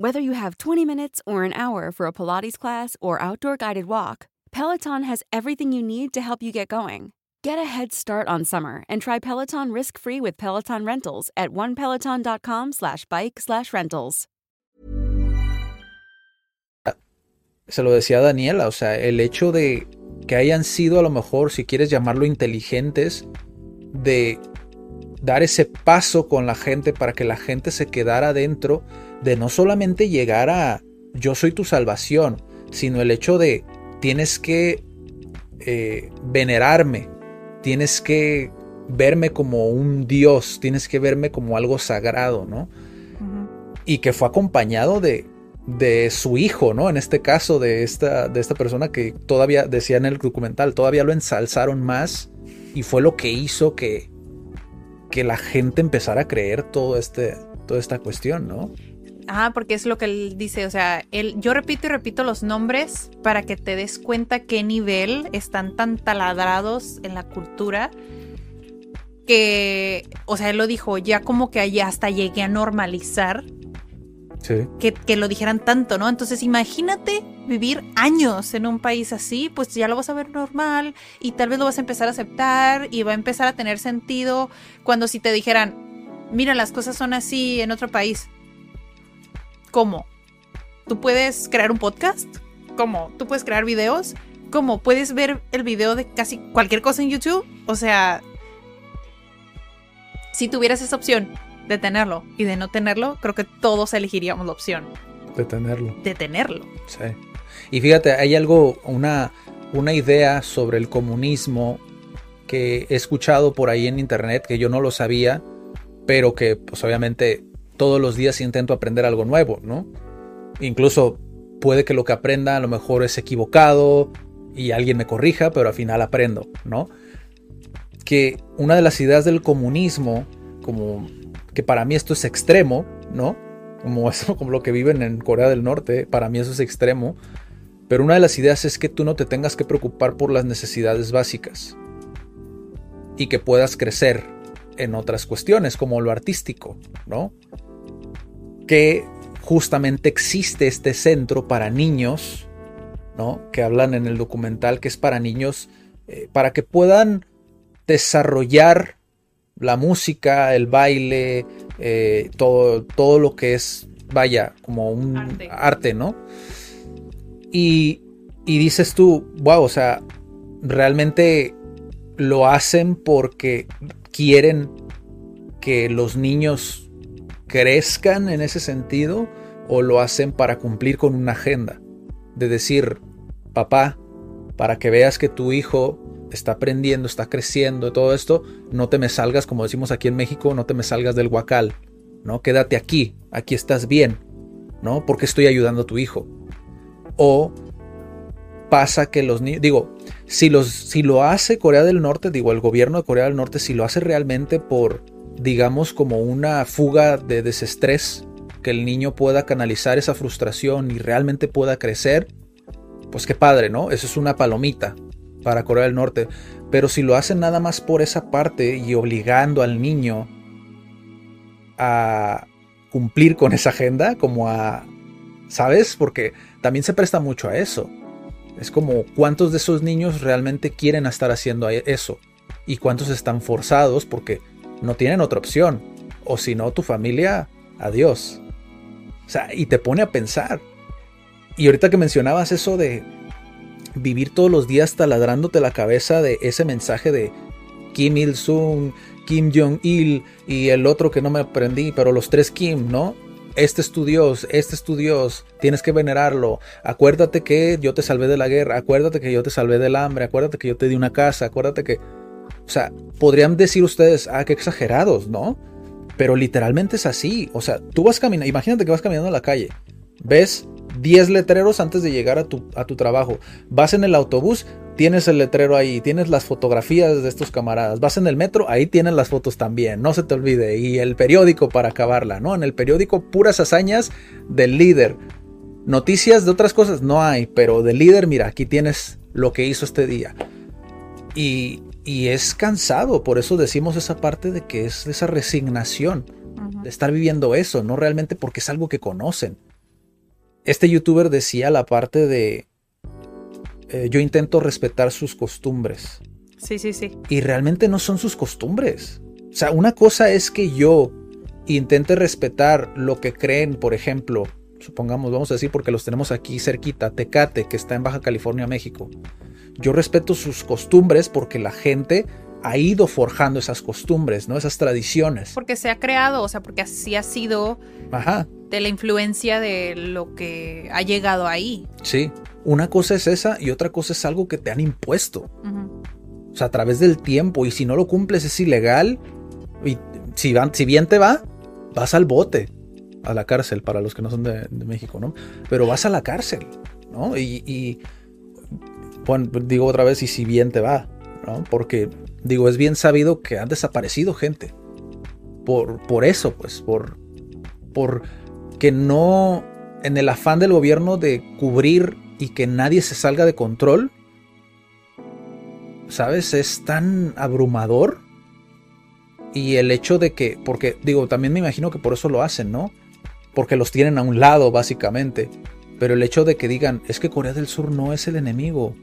Whether you have 20 minutes or an hour for a Pilates class or outdoor guided walk, Peloton has everything you need to help you get going. Get a head start on summer and try Peloton risk-free with Peloton Rentals at onepeloton.com slash bike slash rentals. se lo decía Daniela, o sea, el hecho de que hayan sido a lo mejor, si quieres llamarlo inteligentes, de dar ese paso con la gente para que la gente se quedara dentro, de no solamente llegar a yo soy tu salvación, sino el hecho de tienes que eh, venerarme, tienes que verme como un dios, tienes que verme como algo sagrado, ¿no? Y que fue acompañado de, de su hijo, ¿no? En este caso, de esta, de esta persona que todavía, decía en el documental, todavía lo ensalzaron más y fue lo que hizo que, que la gente empezara a creer todo este, toda esta cuestión, ¿no? Ah, porque es lo que él dice, o sea, él, yo repito y repito los nombres para que te des cuenta qué nivel están tan taladrados en la cultura que, o sea, él lo dijo, ya como que hasta llegué a normalizar que, que, lo dijeran tanto, ¿no? Entonces imagínate vivir años en un país así, pues ya lo vas a ver normal y tal vez lo vas a empezar a aceptar y va a empezar a tener sentido cuando si te dijeran, mira, las cosas son así en otro país. ¿Cómo? ¿Tú puedes crear un podcast? ¿Cómo? ¿Tú puedes crear videos? ¿Cómo? ¿Puedes ver el video de casi cualquier cosa en YouTube? O sea, si tuvieras esa opción de tenerlo y de no tenerlo, creo que todos elegiríamos la opción. De tenerlo. De tenerlo. Sí. Y fíjate, hay algo, una, una idea sobre el comunismo que he escuchado por ahí en internet que yo no lo sabía, pero que pues obviamente todos los días intento aprender algo nuevo, ¿no? Incluso puede que lo que aprenda a lo mejor es equivocado y alguien me corrija, pero al final aprendo, ¿no? Que una de las ideas del comunismo, como que para mí esto es extremo, ¿no? Como lo que viven en Corea del Norte, para mí eso es extremo. Pero una de las ideas es que tú no te tengas que preocupar por las necesidades básicas y que puedas crecer en otras cuestiones, como lo artístico, ¿no? que justamente existe este centro para niños, ¿no? Que hablan en el documental que es para niños, eh, para que puedan desarrollar la música, el baile, eh, todo, todo lo que es, vaya, como un arte, ¿no? Y, y dices tú, wow, o sea, realmente lo hacen porque quieren que los niños crezcan en ese sentido o lo hacen para cumplir con una agenda. De decir, papá, para que veas que tu hijo está aprendiendo, está creciendo, todo esto, no te me salgas, como decimos aquí en México, no te me salgas del huacal, ¿no? Quédate aquí, aquí estás bien, ¿no? Porque estoy ayudando a tu hijo. O pasa que los niños, digo, si, los, si lo hace Corea del Norte, digo, el gobierno de Corea del Norte, si lo hace realmente por digamos, como una fuga de desestrés, que el niño pueda canalizar esa frustración y realmente pueda crecer, pues qué padre, ¿no? Eso es una palomita para Corea del Norte. Pero si lo hacen nada más por esa parte y obligando al niño a cumplir con esa agenda, como a, ¿sabes? Porque también se presta mucho a eso. Es como cuántos de esos niños realmente quieren estar haciendo eso y cuántos están forzados porque no tienen otra opción. O si no, tu familia, adiós. O sea, y te pone a pensar. Y ahorita que mencionabas eso de vivir todos los días taladrándote la cabeza de ese mensaje de Kim Il-sung, Kim Jong-il y el otro que no me aprendí, pero los tres Kim, ¿no? Este es tu Dios, este es tu Dios, tienes que venerarlo. Acuérdate que yo te salvé de la guerra, acuérdate que yo te salvé del hambre, acuérdate que yo te di una casa, acuérdate que o sea, podrían decir ustedes, ah, qué exagerados, ¿no? Pero literalmente es así. O sea, tú vas caminando, imagínate que vas caminando en la calle, ves 10 letreros antes de llegar a tu, a tu trabajo, vas en el autobús, tienes el letrero ahí, tienes las fotografías de estos camaradas, vas en el metro, ahí tienen las fotos también, no se te olvide, y el periódico para acabarla, ¿no? En el periódico puras hazañas del líder. Noticias de otras cosas no hay, pero del líder, mira, aquí tienes lo que hizo este día. Y, y es cansado, por eso decimos esa parte de que es esa resignación de estar viviendo eso, no realmente porque es algo que conocen. Este youtuber decía la parte de eh, yo intento respetar sus costumbres. Sí, sí, sí. Y realmente no son sus costumbres. O sea, una cosa es que yo intente respetar lo que creen, por ejemplo, supongamos, vamos a decir porque los tenemos aquí cerquita, Tecate, que está en Baja California, México. Yo respeto sus costumbres porque la gente ha ido forjando esas costumbres, ¿no? Esas tradiciones. Porque se ha creado, o sea, porque así ha sido Ajá. de la influencia de lo que ha llegado ahí. Sí. Una cosa es esa y otra cosa es algo que te han impuesto. O sea, a través del tiempo. Y si no lo cumples es ilegal. Y si, van- si bien te va, vas al bote. A la cárcel, para los que no son de, de México, ¿no? Pero vas a la cárcel, ¿no? Y, y, bueno, digo otra vez, y si bien te va, ¿no? Porque, digo, es bien sabido que han desaparecido gente. Por, por eso, pues, por, por que no, en el afán del gobierno de cubrir y que nadie se salga de control, ¿sabes? Es tan abrumador. Y el hecho de que, porque digo, también me imagino que por eso lo hacen, ¿no? Porque los tienen a un lado, básicamente. Pero el hecho de que digan, es que Corea del Sur no es el enemigo,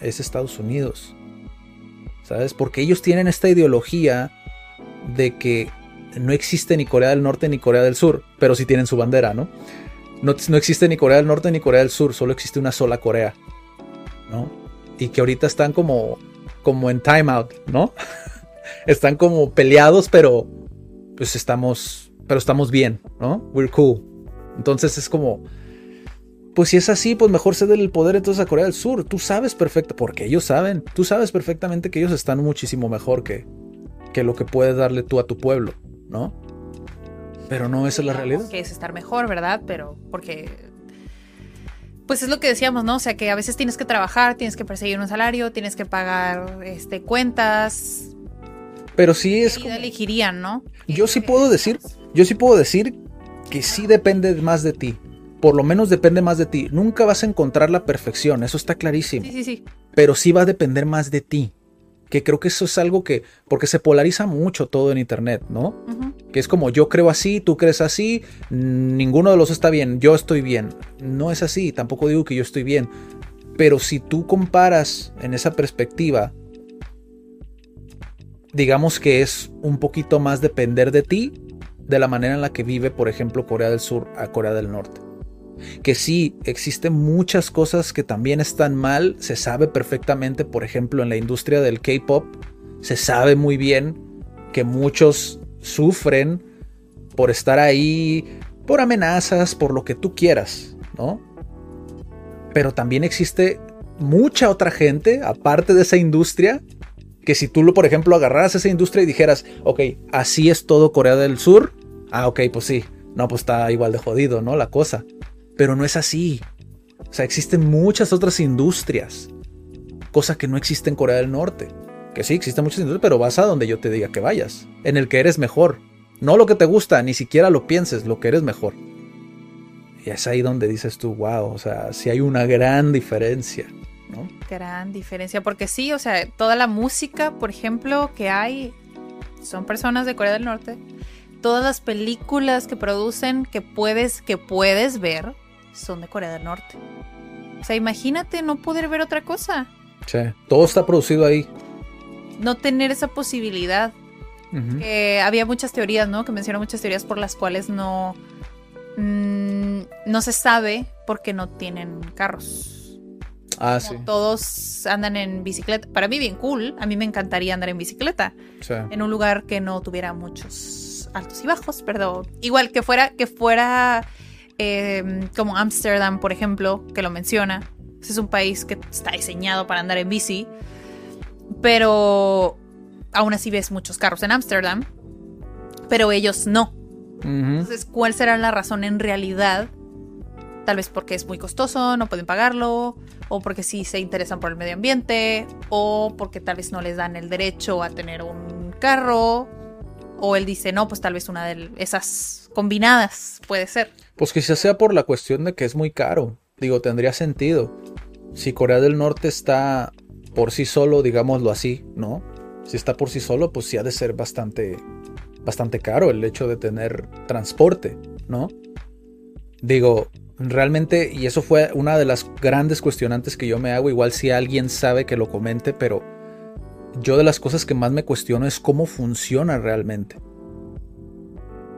es Estados Unidos. ¿Sabes? Porque ellos tienen esta ideología de que no existe ni Corea del Norte ni Corea del Sur, pero sí tienen su bandera, ¿no? No, no existe ni Corea del Norte ni Corea del Sur, solo existe una sola Corea, ¿no? Y que ahorita están como, como en timeout, ¿no? están como peleados, pero pues estamos, pero estamos bien, ¿no? We're cool. Entonces es como, pues si es así, pues mejor ceder el poder entonces a Corea del Sur. Tú sabes perfecto, porque ellos saben, tú sabes perfectamente que ellos están muchísimo mejor que, que lo que puedes darle tú a tu pueblo, ¿no? Pero no esa es la realidad. Que es estar mejor, ¿verdad? Pero porque... Pues es lo que decíamos, ¿no? O sea, que a veces tienes que trabajar, tienes que perseguir un salario, tienes que pagar este, cuentas. Pero sí es como- elegirían, ¿no? Yo sí puedo decir, yo sí puedo decir que sí depende más de ti. Por lo menos depende más de ti. Nunca vas a encontrar la perfección, eso está clarísimo. Sí, sí, sí. Pero sí va a depender más de ti. Que creo que eso es algo que, porque se polariza mucho todo en internet, ¿no? Que es como yo creo así, tú crees así, mm, ninguno de los está bien, yo estoy bien. No es así, tampoco digo que yo estoy bien. Pero si tú comparas en esa perspectiva, digamos que es un poquito más depender de ti de la manera en la que vive, por ejemplo, Corea del Sur a Corea del Norte. Que sí, existen muchas cosas que también están mal, se sabe perfectamente, por ejemplo, en la industria del K-Pop, se sabe muy bien que muchos sufren por estar ahí, por amenazas, por lo que tú quieras, ¿no? Pero también existe mucha otra gente, aparte de esa industria, que si tú, lo, por ejemplo, agarraras esa industria y dijeras, ok, así es todo Corea del Sur, ah, ok, pues sí, no, pues está igual de jodido, ¿no? La cosa. Pero no es así. O sea, existen muchas otras industrias, cosa que no existe en Corea del Norte. Que sí, existen muchas industrias, pero vas a donde yo te diga que vayas, en el que eres mejor. No lo que te gusta, ni siquiera lo pienses, lo que eres mejor. Y es ahí donde dices tú, wow, o sea, sí hay una gran diferencia, ¿no? Gran diferencia, porque sí, o sea, toda la música, por ejemplo, que hay, son personas de Corea del Norte. Todas las películas que producen, que puedes, que puedes ver, son de Corea del Norte. O sea, imagínate no poder ver otra cosa, Sí, todo está producido ahí. no tener esa posibilidad. Que había muchas teorías, ¿no? Que mencionan muchas teorías por las cuales no, mm, no se sabe porque no tienen carros. Ah, Como sí. Todos andan en bicicleta. Para mí bien cool. A mí me encantaría andar en bicicleta sí. en un lugar que no tuviera muchos altos y bajos, pero igual que fuera que fuera eh, como Ámsterdam, por ejemplo, que lo menciona. Ese es un país que está diseñado para andar en bici, pero aún así ves muchos carros en Ámsterdam, pero ellos no. Entonces, ¿cuál será la razón en realidad? Tal vez porque es muy costoso, no pueden pagarlo, o porque sí se interesan por el medio ambiente, o porque tal vez no les dan el derecho a tener un carro, o él dice, no, pues tal vez una de esas combinadas puede ser. Pues quizás sea por la cuestión de que es muy caro. Digo, tendría sentido. Si Corea del Norte está por sí solo, digámoslo así, ¿no? Si está por sí solo, pues sí ha de ser bastante, bastante caro el hecho de tener transporte, ¿no? Digo, realmente, y eso fue una de las grandes cuestionantes que yo me hago, igual si alguien sabe que lo comente, pero yo de las cosas que más me cuestiono es cómo funciona realmente.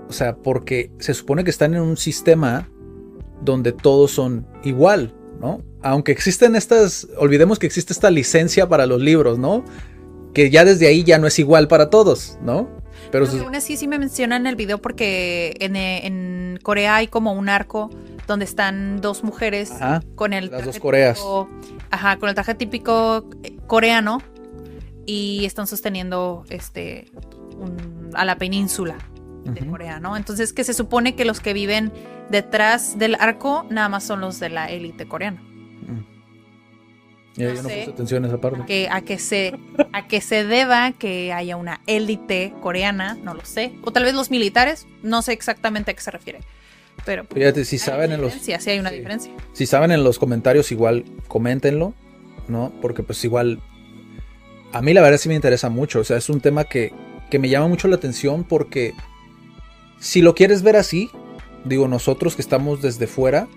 O sea, porque se supone que están en un sistema donde todos son igual, ¿no? Aunque existen estas, olvidemos que existe esta licencia para los libros, ¿no? que ya desde ahí ya no es igual para todos, ¿no? Pero, aún así sí me mencionan en el video porque en, en, Corea hay como un arco donde están dos mujeres con el las dos Coreas. ajá, con el traje típico eh, coreano y están sosteniendo este a la península de Corea, ¿no? Entonces que se supone que los que viven detrás del arco nada más son los de la élite coreana. Mm. yo no puse atención a esa parte. Que, a, que se, a que se deba que haya una élite coreana, no lo sé. O tal vez los militares, no sé exactamente a qué se refiere. Pero pues, Fíjate, si saben en los. Sí, hay una diferencia. Si saben en los comentarios, igual coméntenlo, ¿no? Porque pues igual. A mí la verdad sí me interesa mucho. O sea, es un tema que, que me llama mucho la atención porque si lo quieres ver así, digo, nosotros que estamos desde fuera,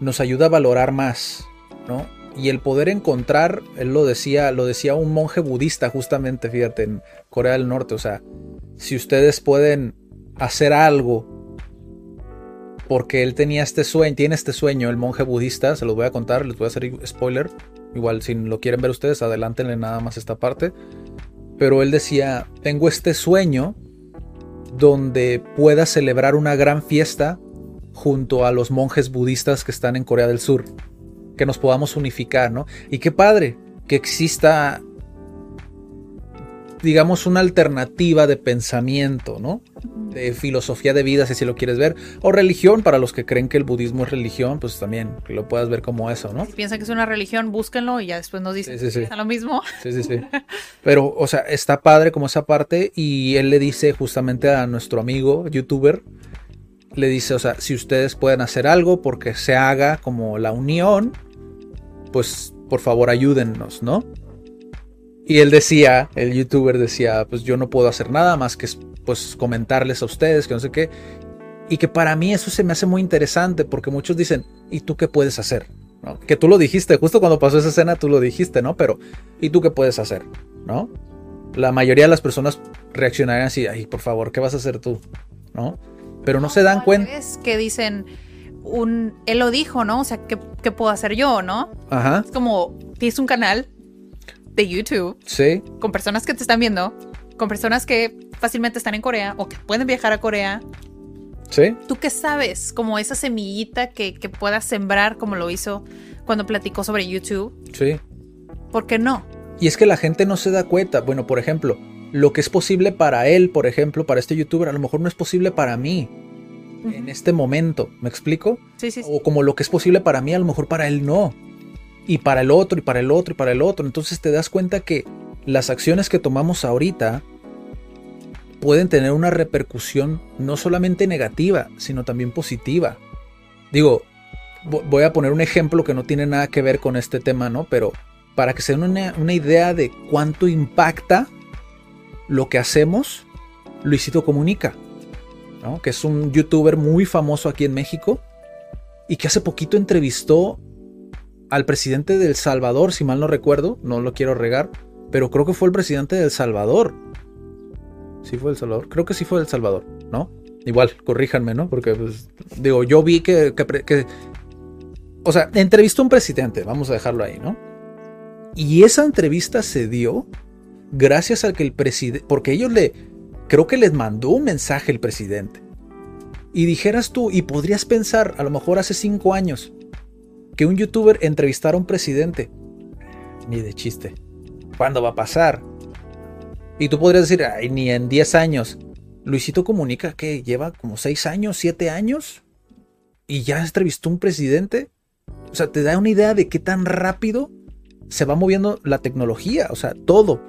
nos ayuda a valorar más, ¿no? Y el poder encontrar, él lo decía, lo decía un monje budista justamente, fíjate, en Corea del Norte, o sea, si ustedes pueden hacer algo porque él tenía este sueño, tiene este sueño, el monje budista, se los voy a contar, les voy a hacer spoiler, igual si lo quieren ver ustedes, adelántenle nada más esta parte, pero él decía, tengo este sueño donde pueda celebrar una gran fiesta junto a los monjes budistas que están en Corea del Sur. Que nos podamos unificar, ¿no? Y qué padre que exista, digamos, una alternativa de pensamiento, ¿no? de filosofía de vida, si lo quieres ver, o religión, para los que creen que el budismo es religión, pues también lo puedas ver como eso, ¿no? Si piensan que es una religión, búsquenlo y ya después nos dicen sí, sí, lo mismo. Sí, sí, sí. Pero, o sea, está padre como esa parte y él le dice justamente a nuestro amigo youtuber, le dice, o sea, si ustedes pueden hacer algo porque se haga como la unión, pues por favor ayúdennos, ¿no? Y él decía, el youtuber decía, pues yo no puedo hacer nada más que pues comentarles a ustedes, que no sé qué. Y que para mí eso se me hace muy interesante porque muchos dicen, ¿y tú qué puedes hacer? Que tú lo dijiste, justo cuando pasó esa escena tú lo dijiste, ¿no? Pero, ¿y tú qué puedes hacer? ¿No? La mayoría de las personas reaccionarían así, ay, por favor, ¿qué vas a hacer tú? ¿No? Pero no, se dan cuenta. Es que dicen, un, él lo dijo, ¿no? O sea, ¿qué, ¿qué, puedo hacer yo, no? Ajá. Es como, tienes un canal de YouTube. Sí. Con personas que te están viendo con personas que fácilmente están en Corea o que pueden viajar a Corea. Sí. ¿Tú qué sabes? Como esa semillita que, que puedas sembrar como lo hizo cuando platicó sobre YouTube. Sí. ¿Por qué no? Y es que la gente no se da cuenta. Bueno, por ejemplo, lo que es posible para él, por ejemplo, para este youtuber, a lo mejor no es posible para mí. En este momento, ¿me explico? Sí, sí, sí. O como lo que es posible para mí, a lo mejor para él no. Y para el otro, y para el otro, y para el otro. Entonces te das cuenta que las acciones que tomamos ahorita pueden tener una repercusión no solamente negativa, sino también positiva. Digo, voy a poner un ejemplo que no tiene nada que ver con este tema, ¿no? Pero para que se den una, idea de cuánto impacta lo que hacemos, Luisito Comunica, ¿no? que es un youtuber muy famoso aquí en México y que hace poquito entrevistó al presidente de El Salvador, si mal no recuerdo, no lo quiero regar, pero creo que fue el presidente de El Salvador. ¿Sí fue El Salvador? Creo que sí fue El Salvador, ¿no? Igual, corríjanme, ¿no? Porque, pues, digo, yo vi que, que, O sea, entrevistó a un presidente, vamos a dejarlo ahí, ¿no? Y esa entrevista se dio gracias al que el presidente... Porque ellos le... Creo que les mandó un mensaje el presidente. Y dijeras tú, y podrías pensar, a lo mejor hace cinco años, que un youtuber entrevistara a un presidente. Ni de chiste. ¿Cuándo va a pasar? Y tú podrías decir, ay, ni en 10 años. Luisito comunica que lleva como 6 años, 7 años. Y ya entrevistó un presidente. O sea, te da una idea de qué tan rápido se va moviendo la tecnología. O sea, todo.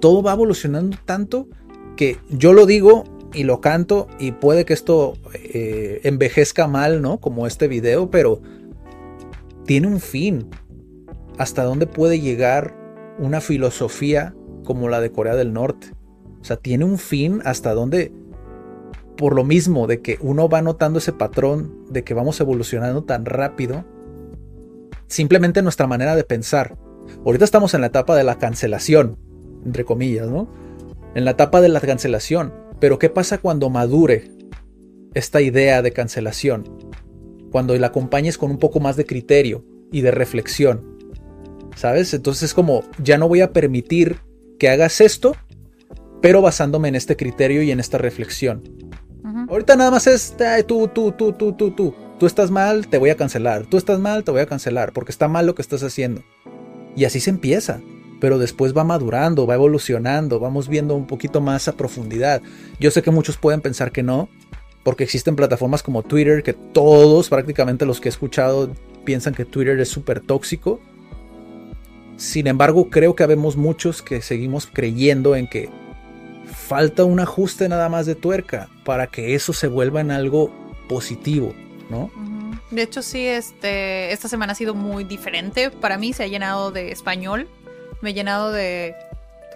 Todo va evolucionando tanto que yo lo digo y lo canto y puede que esto eh, envejezca mal, ¿no? Como este video, pero tiene un fin. ¿Hasta dónde puede llegar una filosofía como la de Corea del Norte. O sea, tiene un fin hasta donde, por lo mismo de que uno va notando ese patrón de que vamos evolucionando tan rápido, simplemente nuestra manera de pensar. Ahorita estamos en la etapa de la cancelación, entre comillas, ¿no? En la etapa de la cancelación. Pero ¿qué pasa cuando madure esta idea de cancelación? Cuando la acompañes con un poco más de criterio y de reflexión. ¿Sabes? Entonces es como, ya no voy a permitir que hagas esto, pero basándome en este criterio y en esta reflexión. Ahorita nada más es tú, tú, tú, tú, tú, tú. Tú estás mal, te voy a cancelar. Tú estás mal, te voy a cancelar, porque está mal lo que estás haciendo. Y así se empieza pero después va madurando, va evolucionando, vamos viendo un poquito más a profundidad. Yo sé que muchos pueden pensar que no, porque existen plataformas como Twitter que todos, prácticamente los que he escuchado, piensan que Twitter es súper tóxico. Sin embargo, creo que habemos muchos que seguimos creyendo en que falta un ajuste nada más de tuerca para que eso se vuelva en algo positivo, ¿no? De hecho, sí, este, esta semana ha sido muy diferente. Para mí se ha llenado de español me he llenado de,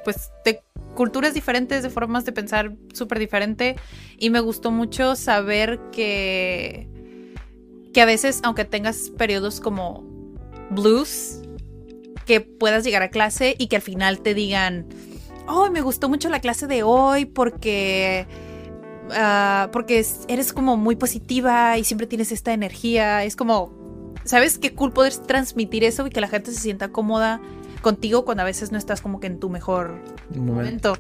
pues, de culturas diferentes, de formas de pensar súper diferente. Y me gustó mucho saber que, que a veces, aunque tengas periodos como blues, que puedas llegar a clase y que al final te digan, oh, me gustó mucho la clase de hoy porque... Ah, porque eres como muy positiva y siempre tienes esta energía. Es como, ¿sabes qué cool poder transmitir eso y que la gente se sienta cómoda contigo cuando a veces no estás como que en tu mejor momento.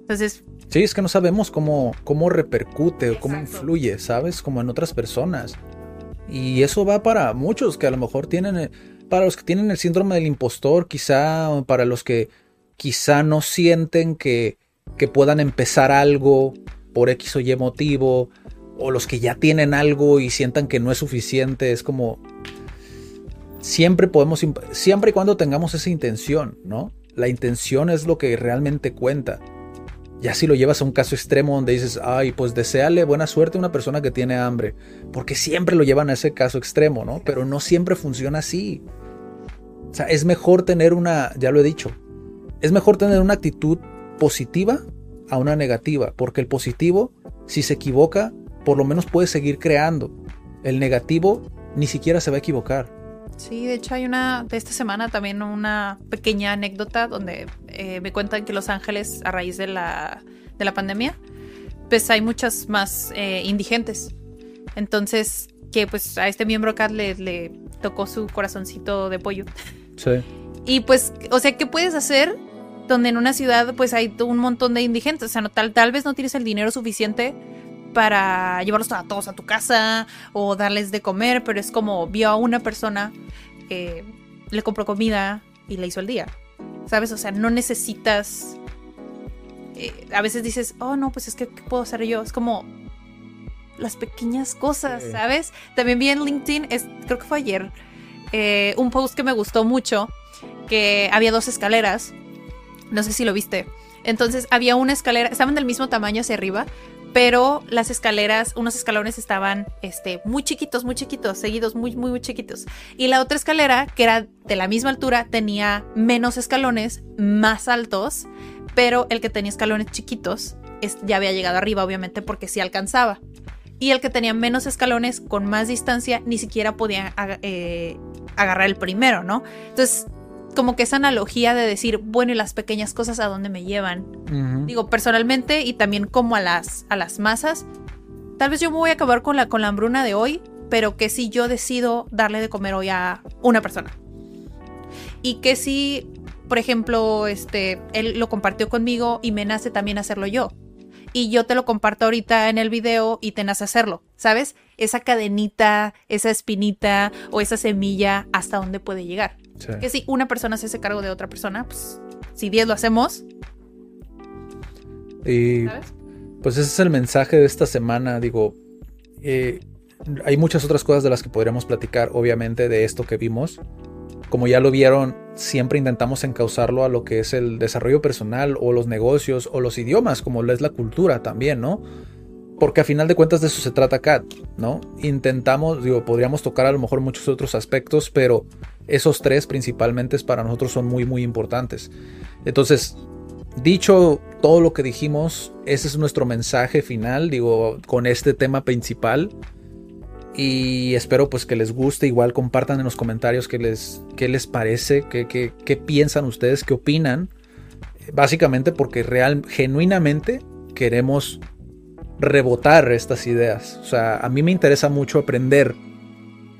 Entonces... Sí, es que no sabemos cómo, cómo repercute o cómo influye, ¿sabes? Como en otras personas. Y eso va para muchos que a lo mejor tienen, eh, para los que tienen el síndrome del impostor, quizá, para los que quizá no sienten que, que puedan empezar algo por X o Y motivo, o los que ya tienen algo y sientan que no es suficiente, es como, siempre podemos, siempre y cuando tengamos esa intención, ¿no? La intención es lo que realmente cuenta. Ya si lo llevas a un caso extremo donde dices, ay, pues deséale buena suerte a una persona que tiene hambre, porque siempre lo llevan a ese caso extremo, ¿no? Pero no siempre funciona así. O sea, es mejor tener una, ya lo he dicho, es mejor tener una actitud positiva a una negativa, porque el positivo, si se equivoca, por lo menos puede seguir creando. El negativo ni siquiera se va a equivocar. Sí, de hecho hay una de esta semana también una pequeña anécdota donde eh, me cuentan que Los Ángeles a raíz de la, de la pandemia pues hay muchas más eh, indigentes. Entonces que pues a este miembro acá le, le tocó su corazoncito de pollo. Sí. Y pues, o sea, ¿qué puedes hacer donde en una ciudad pues hay un montón de indigentes? O sea, no, tal, tal vez no tienes el dinero suficiente para llevarlos a todos a tu casa o darles de comer, pero es como vio a una persona, que le compró comida y le hizo el día. ¿Sabes? O sea, no necesitas... Eh, a veces dices, oh no, pues es que ¿qué puedo hacer yo? Es como las pequeñas cosas, ¿sabes? También vi en LinkedIn, es, creo que fue ayer, eh, un post que me gustó mucho, que había dos escaleras, no sé si lo viste. Entonces había una escalera, estaban del mismo tamaño hacia arriba, pero las escaleras, unos escalones estaban este, muy chiquitos, muy chiquitos, seguidos muy, muy, muy chiquitos. Y la otra escalera, que era de la misma altura, tenía menos escalones, más altos, pero el que tenía escalones chiquitos ya había llegado arriba, obviamente, porque sí alcanzaba. Y el que tenía menos escalones, con más distancia, ni siquiera podía eh, agarrar el primero, ¿no? Entonces, como que esa analogía de decir, bueno, y las pequeñas cosas a dónde me llevan. Digo, personalmente y también como a las, a las masas, tal vez yo me voy a acabar con la, con la hambruna de hoy, pero que si yo decido darle de comer hoy a una persona. Y que si, por ejemplo, este, él lo compartió conmigo y me nace también hacerlo yo. Y yo te lo comparto ahorita en el video y te nace hacerlo, ¿sabes? Esa cadenita, esa espinita o esa semilla, hasta dónde puede llegar. Que si una persona se hace cargo de otra persona, pues si 10 lo hacemos. Y pues ese es el mensaje de esta semana. Digo, eh, hay muchas otras cosas de las que podríamos platicar, obviamente, de esto que vimos. Como ya lo vieron, siempre intentamos encauzarlo a lo que es el desarrollo personal o los negocios o los idiomas, como lo es la cultura también, ¿no? Porque a final de cuentas de eso se trata acá, ¿no? Intentamos, digo, podríamos tocar a lo mejor muchos otros aspectos, pero esos tres principalmente para nosotros son muy muy importantes. Entonces, dicho todo lo que dijimos, ese es nuestro mensaje final, digo, con este tema principal. Y espero pues que les guste, igual compartan en los comentarios qué les, qué les parece, qué, qué, qué piensan ustedes, qué opinan. Básicamente porque real, genuinamente queremos rebotar estas ideas. O sea, a mí me interesa mucho aprender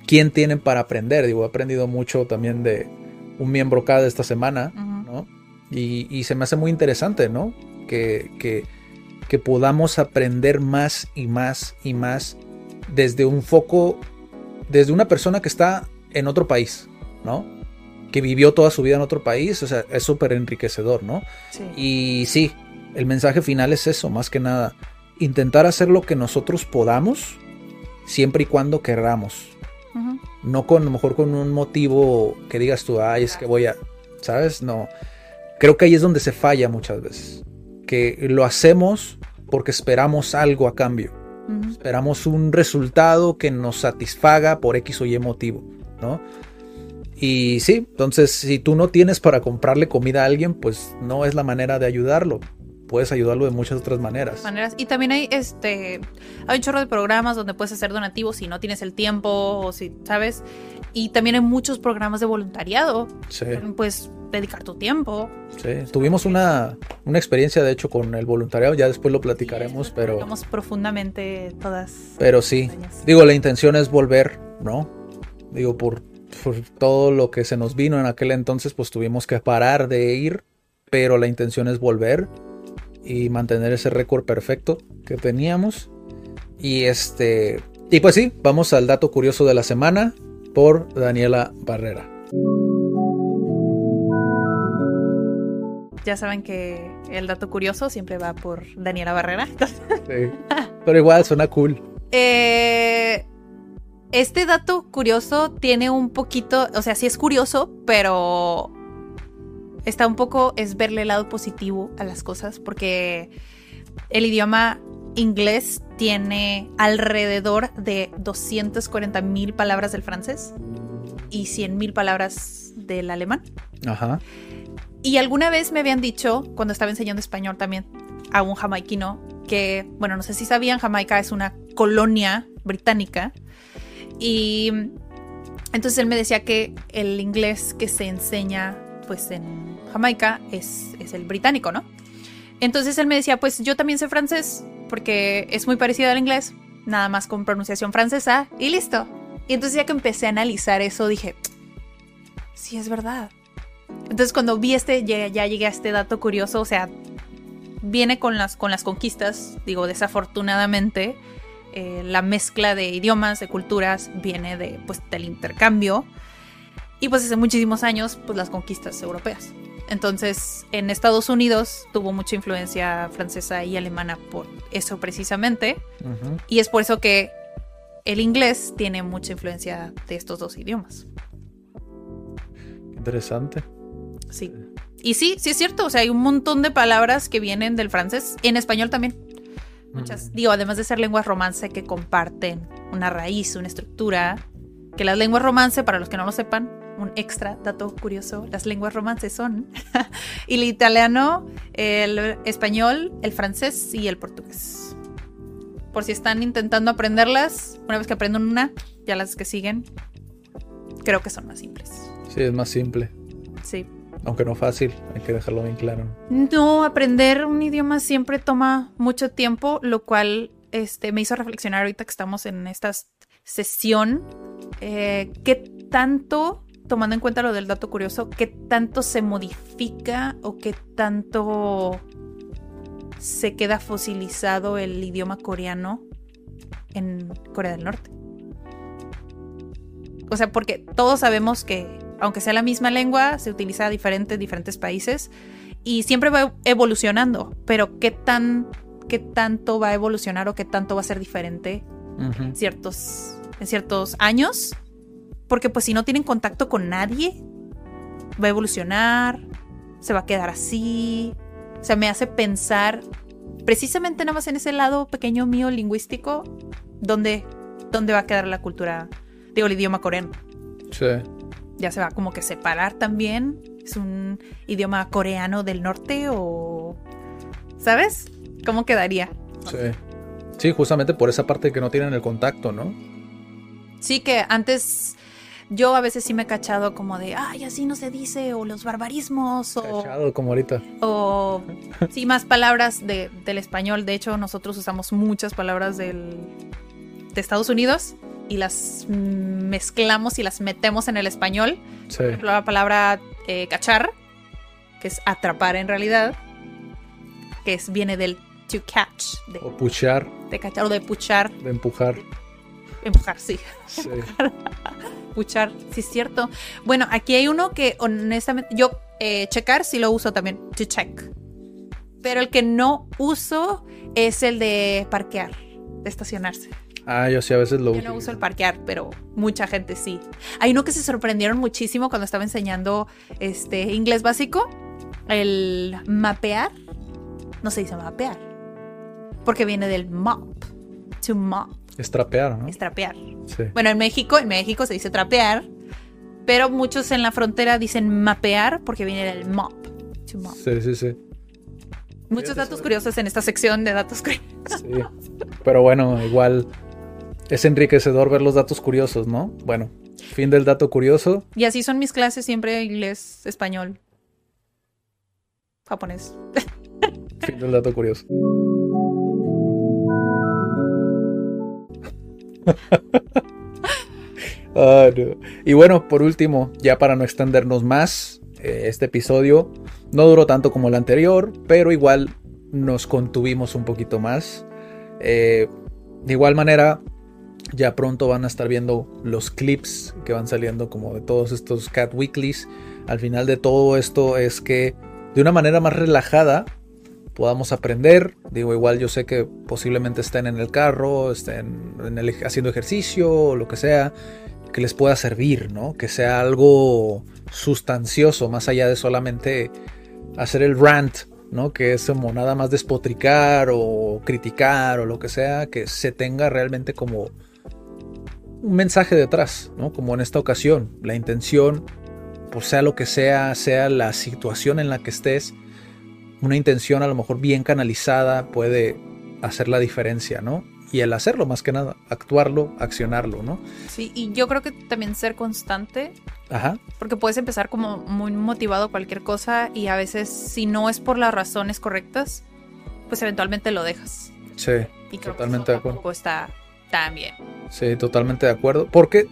quién tienen para aprender. Digo, he aprendido mucho también de un miembro cada esta semana, ¿no? Y, se me hace muy interesante, ¿no? Que, que, que podamos aprender más y más y más desde un foco, desde una persona que está en otro país, ¿no? Que vivió toda su vida en otro país, o sea, es súper enriquecedor, ¿no? Sí. Y sí, el mensaje final es eso, más que nada, intentar hacer lo que nosotros podamos, siempre y cuando No con a lo mejor con un motivo que digas tú, ay, es que voy a, ¿sabes? No. Creo que ahí es donde se falla muchas veces. Que lo hacemos porque esperamos algo a cambio. Esperamos un resultado que nos satisfaga por X o Y motivo, ¿no? Y sí, entonces si tú no tienes para comprarle comida a alguien, pues no es la manera de ayudarlo puedes ayudarlo de muchas otras maneras. maneras. Y también hay este hay un chorro de programas donde puedes hacer donativos si no tienes el tiempo o si, ¿sabes? Y también hay muchos programas de voluntariado. Sí. Puedes dedicar tu tiempo. Sí, tuvimos una, una experiencia de hecho con el voluntariado, ya después lo platicaremos, pero... Vamos profundamente todas. Pero sí, digo, la intención es volver, ¿no? Digo, por, por todo lo que se nos vino en aquel entonces, pues tuvimos que parar de ir, pero la intención es volver y mantener ese récord perfecto que teníamos. Y este. Y pues sí, vamos al dato curioso de la semana por Daniela Barrera. Ya saben que el dato curioso siempre va por Daniela Barrera. Sí, pero igual suena cool. Eh, este dato curioso tiene un poquito, o sea, sí es curioso, pero está un poco, es verle el lado positivo a las cosas, porque el idioma inglés tiene alrededor de 240 mil palabras del francés y 100 mil palabras del alemán. Ajá. Y alguna vez me habían dicho, cuando estaba enseñando español también a un jamaiquino, que, bueno, no sé si sabían, Jamaica es una colonia británica. Y entonces él me decía que el inglés que se enseña pues en Jamaica es, el británico, ¿no? Entonces él me decía, pues yo también sé francés porque es muy parecido al inglés, nada más con pronunciación francesa y listo. Y entonces ya que empecé a analizar eso dije, sí es verdad. Entonces cuando vi este, ya, ya llegué a este dato curioso, o sea, viene con las, con las conquistas, digo, desafortunadamente, eh, la mezcla de idiomas, de culturas, viene de, pues, del intercambio. Y pues hace muchísimos años, pues las conquistas europeas. Entonces, en Estados Unidos tuvo mucha influencia francesa y alemana por eso precisamente. Y es por eso que el inglés tiene mucha influencia de estos dos idiomas. Interesante. Sí. Y sí, sí es cierto. O sea, hay un montón de palabras que vienen del francés. En español también. Muchas. Digo, además de ser lenguas romance que comparten una raíz, una estructura. Que las lenguas romance, para los que no lo sepan, un extra dato curioso, las lenguas romances son el italiano, el español, el francés y el portugués. Por si están intentando aprenderlas, una vez que aprenden una, ya las que siguen, creo que son más simples. Sí, es más simple. Sí. Aunque no fácil, hay que dejarlo bien claro. No, aprender un idioma siempre toma mucho tiempo, lo cual este, me hizo reflexionar ahorita que estamos en esta sesión. Eh, ¿Qué tanto tomando en cuenta lo del dato curioso, qué tanto se modifica o qué tanto se queda fosilizado el idioma coreano en Corea del Norte. O sea, porque todos sabemos que, aunque sea la misma lengua, se utiliza diferente en diferentes países y siempre va evolucionando, pero qué tan qué tanto va a evolucionar o qué tanto va a ser diferente ciertos, en ciertos años porque pues si no tienen contacto con nadie, va a evolucionar, se va a quedar así. O sea, me hace pensar precisamente nada más en ese lado pequeño mío lingüístico, ¿dónde, dónde va a quedar la cultura, digo, el idioma coreano. Sí. Ya se va como que separar también. Es un idioma coreano del norte o... ¿Sabes? ¿Cómo quedaría? Sí. Sí, justamente por esa parte que no tienen el contacto, ¿no? Sí, que antes yo a veces sí me he cachado como de, ay, así no se dice, o los barbarismos, o... Cachado como ahorita. O sí, más palabras de, del español. De hecho, nosotros usamos muchas palabras del, de Estados Unidos y las mezclamos y las metemos en el español. Sí. Por ejemplo, la palabra eh, cachar que es atrapar en realidad, que es, viene del to catch, de, O puchar, de cachar o de puchar, de empujar. empujar, sí. Sí. Puchar, sí es cierto. Bueno, aquí hay uno que honestamente yo eh, checar sí lo uso también, to check. Pero el que no uso es el de parquear, de estacionarse. Ah, yo sí a veces lo Yo uso. no uso el parquear, pero mucha gente sí. Hay uno que se sorprendieron muchísimo cuando estaba enseñando este inglés básico, el mapear. No se dice mapear, porque viene del mop, to mop, Es trapear, ¿no? es trapear. Sí. Bueno, en México, en México se dice trapear, pero muchos en la frontera dicen mapear porque viene del mop, to mop. Sí, sí, sí. Muchos datos curiosos en esta sección de datos curiosos. Sí. Pero bueno, igual es enriquecedor ver los datos curiosos, ¿no? Bueno, fin del dato curioso. Y así son mis clases siempre inglés, español, japonés. Fin del dato curioso. Y bueno, por último, ya para no extendernos más, eh, este episodio no duró tanto como el anterior, pero igual nos contuvimos un poquito más. Eh, de igual manera, ya pronto van a estar viendo los clips que van saliendo como de todos estos Cat Weeklies. Al final de todo esto es que de una manera más relajada podamos aprender. Digo, igual yo sé que posiblemente estén en el carro, estén haciendo ejercicio o lo que sea, que les pueda servir, ¿no? Que sea algo sustancioso, más allá de solamente hacer el rant, ¿no? Que es como nada más despotricar o criticar o lo que sea, que se tenga realmente como un mensaje detrás, ¿no? Como en esta ocasión, la intención, pues sea lo que sea, sea la situación en la que estés, una intención a lo mejor bien canalizada puede hacer la diferencia, ¿no? Y el hacerlo más que nada, actuarlo, accionarlo, ¿no? Sí, y yo creo que también ser constante, Ajá, porque puedes empezar como muy motivado a cualquier cosa y a veces si no es por las razones correctas, pues eventualmente lo dejas. sí, Y creo Totalmente que de acuerdo. está tan bien. sí, totalmente de acuerdo. Porque,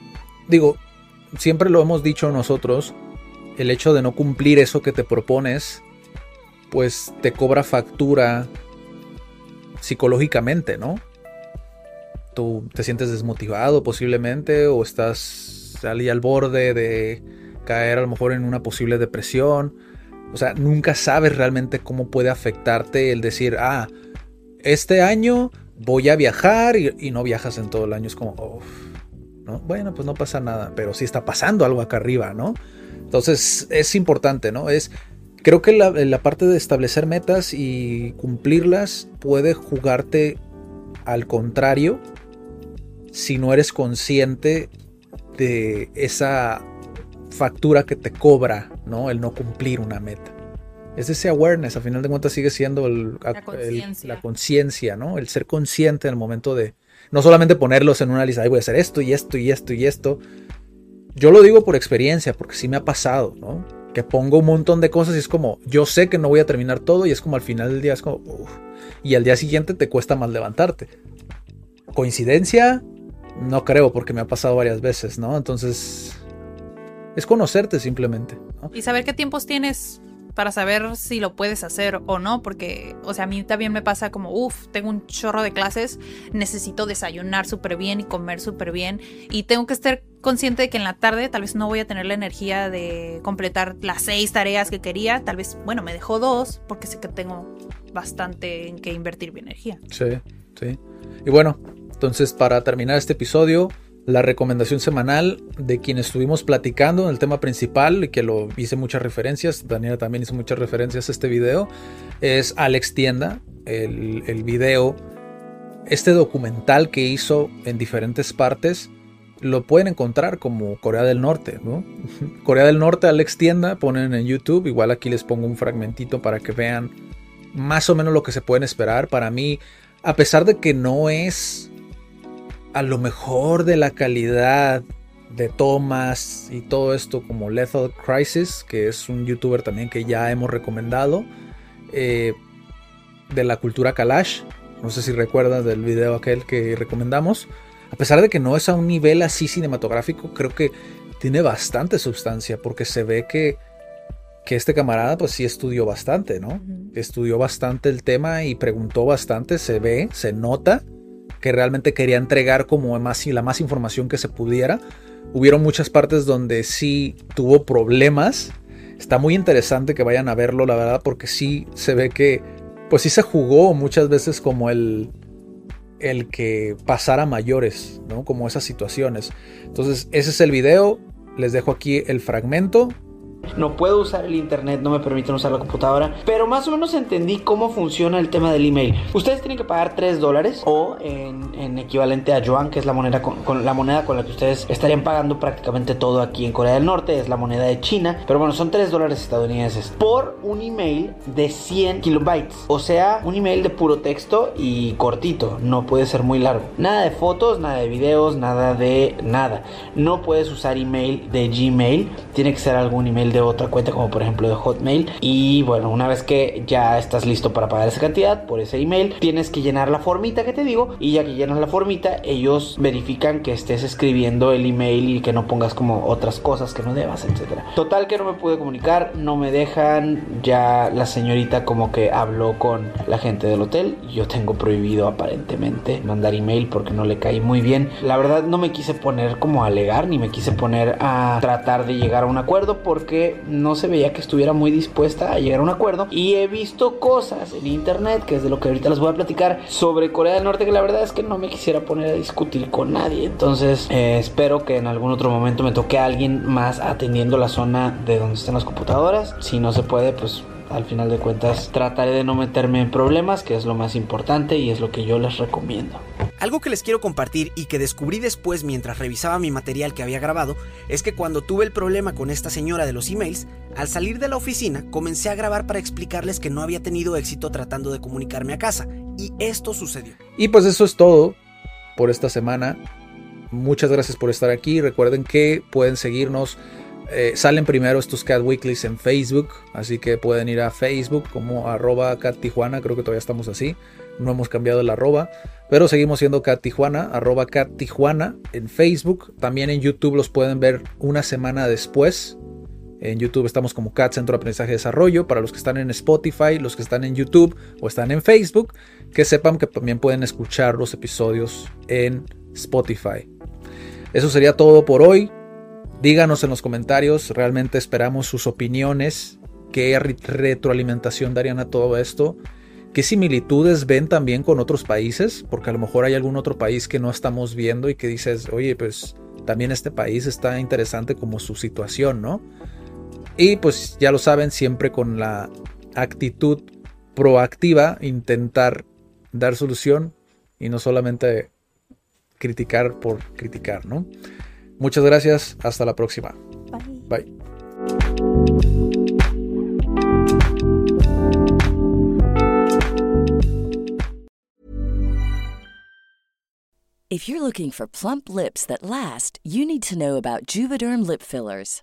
digo, siempre lo hemos dicho nosotros, el hecho de no cumplir eso que te propones, pues te cobra factura psicológicamente, ¿no? Tú te sientes desmotivado posiblemente o estás ahí al borde de caer a lo mejor en una posible depresión. O sea, nunca sabes realmente cómo puede afectarte el decir, ah, este año voy a viajar y, no viajas en todo el año. Es como, "Uf", ¿no? Bueno, pues no pasa nada, pero sí está pasando algo acá arriba, ¿no? Entonces es importante, ¿no? Es, creo que la, la parte de establecer metas y cumplirlas puede jugarte al contrario si no eres consciente de esa factura que te cobra, ¿no? El no cumplir una meta. Es ese awareness, a final de cuentas sigue siendo el- la conciencia, ¿no? El ser consciente en el momento de no solamente ponerlos en una lista, "Ay, voy a hacer esto y esto y esto y esto. Yo lo digo por experiencia, porque sí me ha pasado, ¿no? Que pongo un montón de cosas y es como, yo sé que no voy a terminar todo y es como al final del día es como, "Uf". y al día siguiente te cuesta más levantarte. ¿Coincidencia? No creo, porque me ha pasado varias veces, ¿no? Entonces, es conocerte simplemente. Y saber qué tiempos tienes para saber si lo puedes hacer o no, porque, o sea, a mí también me pasa como, uff, tengo un chorro de clases, necesito desayunar súper bien y comer súper bien, y tengo que estar consciente de que en la tarde tal vez no voy a tener la energía de completar las seis tareas que quería, tal vez, bueno, me dejo dos, porque sé que tengo bastante en que invertir mi energía. Sí, sí. Y bueno, entonces para terminar este episodio, la recomendación semanal de quien estuvimos platicando en el tema principal y que lo hice muchas referencias, Daniela también hizo muchas referencias a este video, es Alex Tienda, el, el video, este documental que hizo en diferentes partes, lo pueden encontrar como Corea del Norte, ¿no? Corea del Norte, Alex Tienda, ponen en YouTube, igual aquí les pongo un fragmentito para que vean más o menos lo que se pueden esperar. Para mí, a pesar de que no es a lo mejor de la calidad de Thomas y todo esto como Lethal Crisis, que es un youtuber también que ya hemos recomendado, eh, de la cultura Kalash, no sé si recuerdas del video aquel que recomendamos, a pesar de que no es a un nivel así cinematográfico, creo que tiene bastante sustancia porque se ve que que este camarada pues sí estudió bastante, ¿no? Estudió bastante el tema y preguntó bastante, se ve, se nota que realmente quería entregar como más, la más información que se pudiera. Hubieron muchas partes donde sí tuvo problemas. Está muy interesante que vayan a verlo, la verdad, porque sí se ve que pues sí se jugó muchas veces como el el que pasara mayores, ¿no? Como esas situaciones. Entonces, ese es el video. Les dejo aquí el fragmento no puedo usar el internet, no me permiten usar la computadora, pero más o menos entendí cómo funciona el tema del email. Ustedes tienen que pagar 3 dólares o en, equivalente a yuan, que es la moneda con, la moneda con la que ustedes estarían pagando prácticamente todo aquí en Corea del Norte, es la moneda de China, pero bueno, son 3 dólares estadounidenses por un email de 100 kilobytes, o sea, un email de puro texto y cortito, no puede ser muy largo. Nada de fotos, nada de videos, nada de nada. No puedes usar email de Gmail, tiene que ser algún email de otra cuenta como por ejemplo de Hotmail. Y bueno una vez que ya estás listo para pagar esa cantidad por ese email tienes que llenar la formita que te digo. Y ya que llenas la formita ellos verifican que estés escribiendo el email y que no pongas como otras cosas que no debas etcétera. Total que no me pude comunicar no me dejan. Ya la señorita como que habló con la gente del hotel. Yo tengo prohibido aparentemente mandar email porque no le caí muy bien. La verdad no me quise poner como a alegar ni me quise poner a tratar de llegar a un acuerdo porque no se veía que estuviera muy dispuesta a llegar a un acuerdo. Y he visto cosas en internet, que es de lo que ahorita les voy a platicar, sobre Corea del Norte, que la verdad es que no me quisiera poner a discutir con nadie. Entonces eh, espero que en algún otro momento me toque a alguien más atendiendo la zona de donde están las computadoras. Si no se puede, pues al final de cuentas trataré de no meterme en problemas, que es lo más importante y es lo que yo les recomiendo. Algo que les quiero compartir y que descubrí después mientras revisaba mi material que había grabado es que cuando tuve el problema con esta señora de los emails, al salir de la oficina comencé a grabar para explicarles que no había tenido éxito tratando de comunicarme a casa y esto sucedió. Y pues eso es todo por esta semana. Muchas gracias por estar aquí. Recuerden que pueden seguirnos eh, salen primero estos Cat Weeklies en Facebook, así que pueden ir a Facebook como arroba Cat Tijuana, creo que todavía estamos así, no hemos cambiado el arroba, pero seguimos siendo Cat Tijuana, arroba Cat Tijuana en Facebook, también en YouTube los pueden ver una semana después, en YouTube estamos como Cat Centro de Aprendizaje y Desarrollo. Para los que están en Spotify, los que están en YouTube o están en Facebook, que sepan que también pueden escuchar los episodios en Spotify. Eso sería todo por hoy. Díganos en los comentarios, realmente esperamos sus opiniones, qué retroalimentación darían a todo esto, qué similitudes ven también con otros países, porque a lo mejor hay algún otro país que no estamos viendo y que dices, oye, pues también este país está interesante como su situación, ¿no? Y pues ya lo saben, siempre con la actitud proactiva, intentar dar solución y no solamente criticar por criticar, ¿no? Muchas gracias, hasta la próxima. Bye. Bye. If you're looking for plump lips that last, you need to know about Juvederm lip fillers.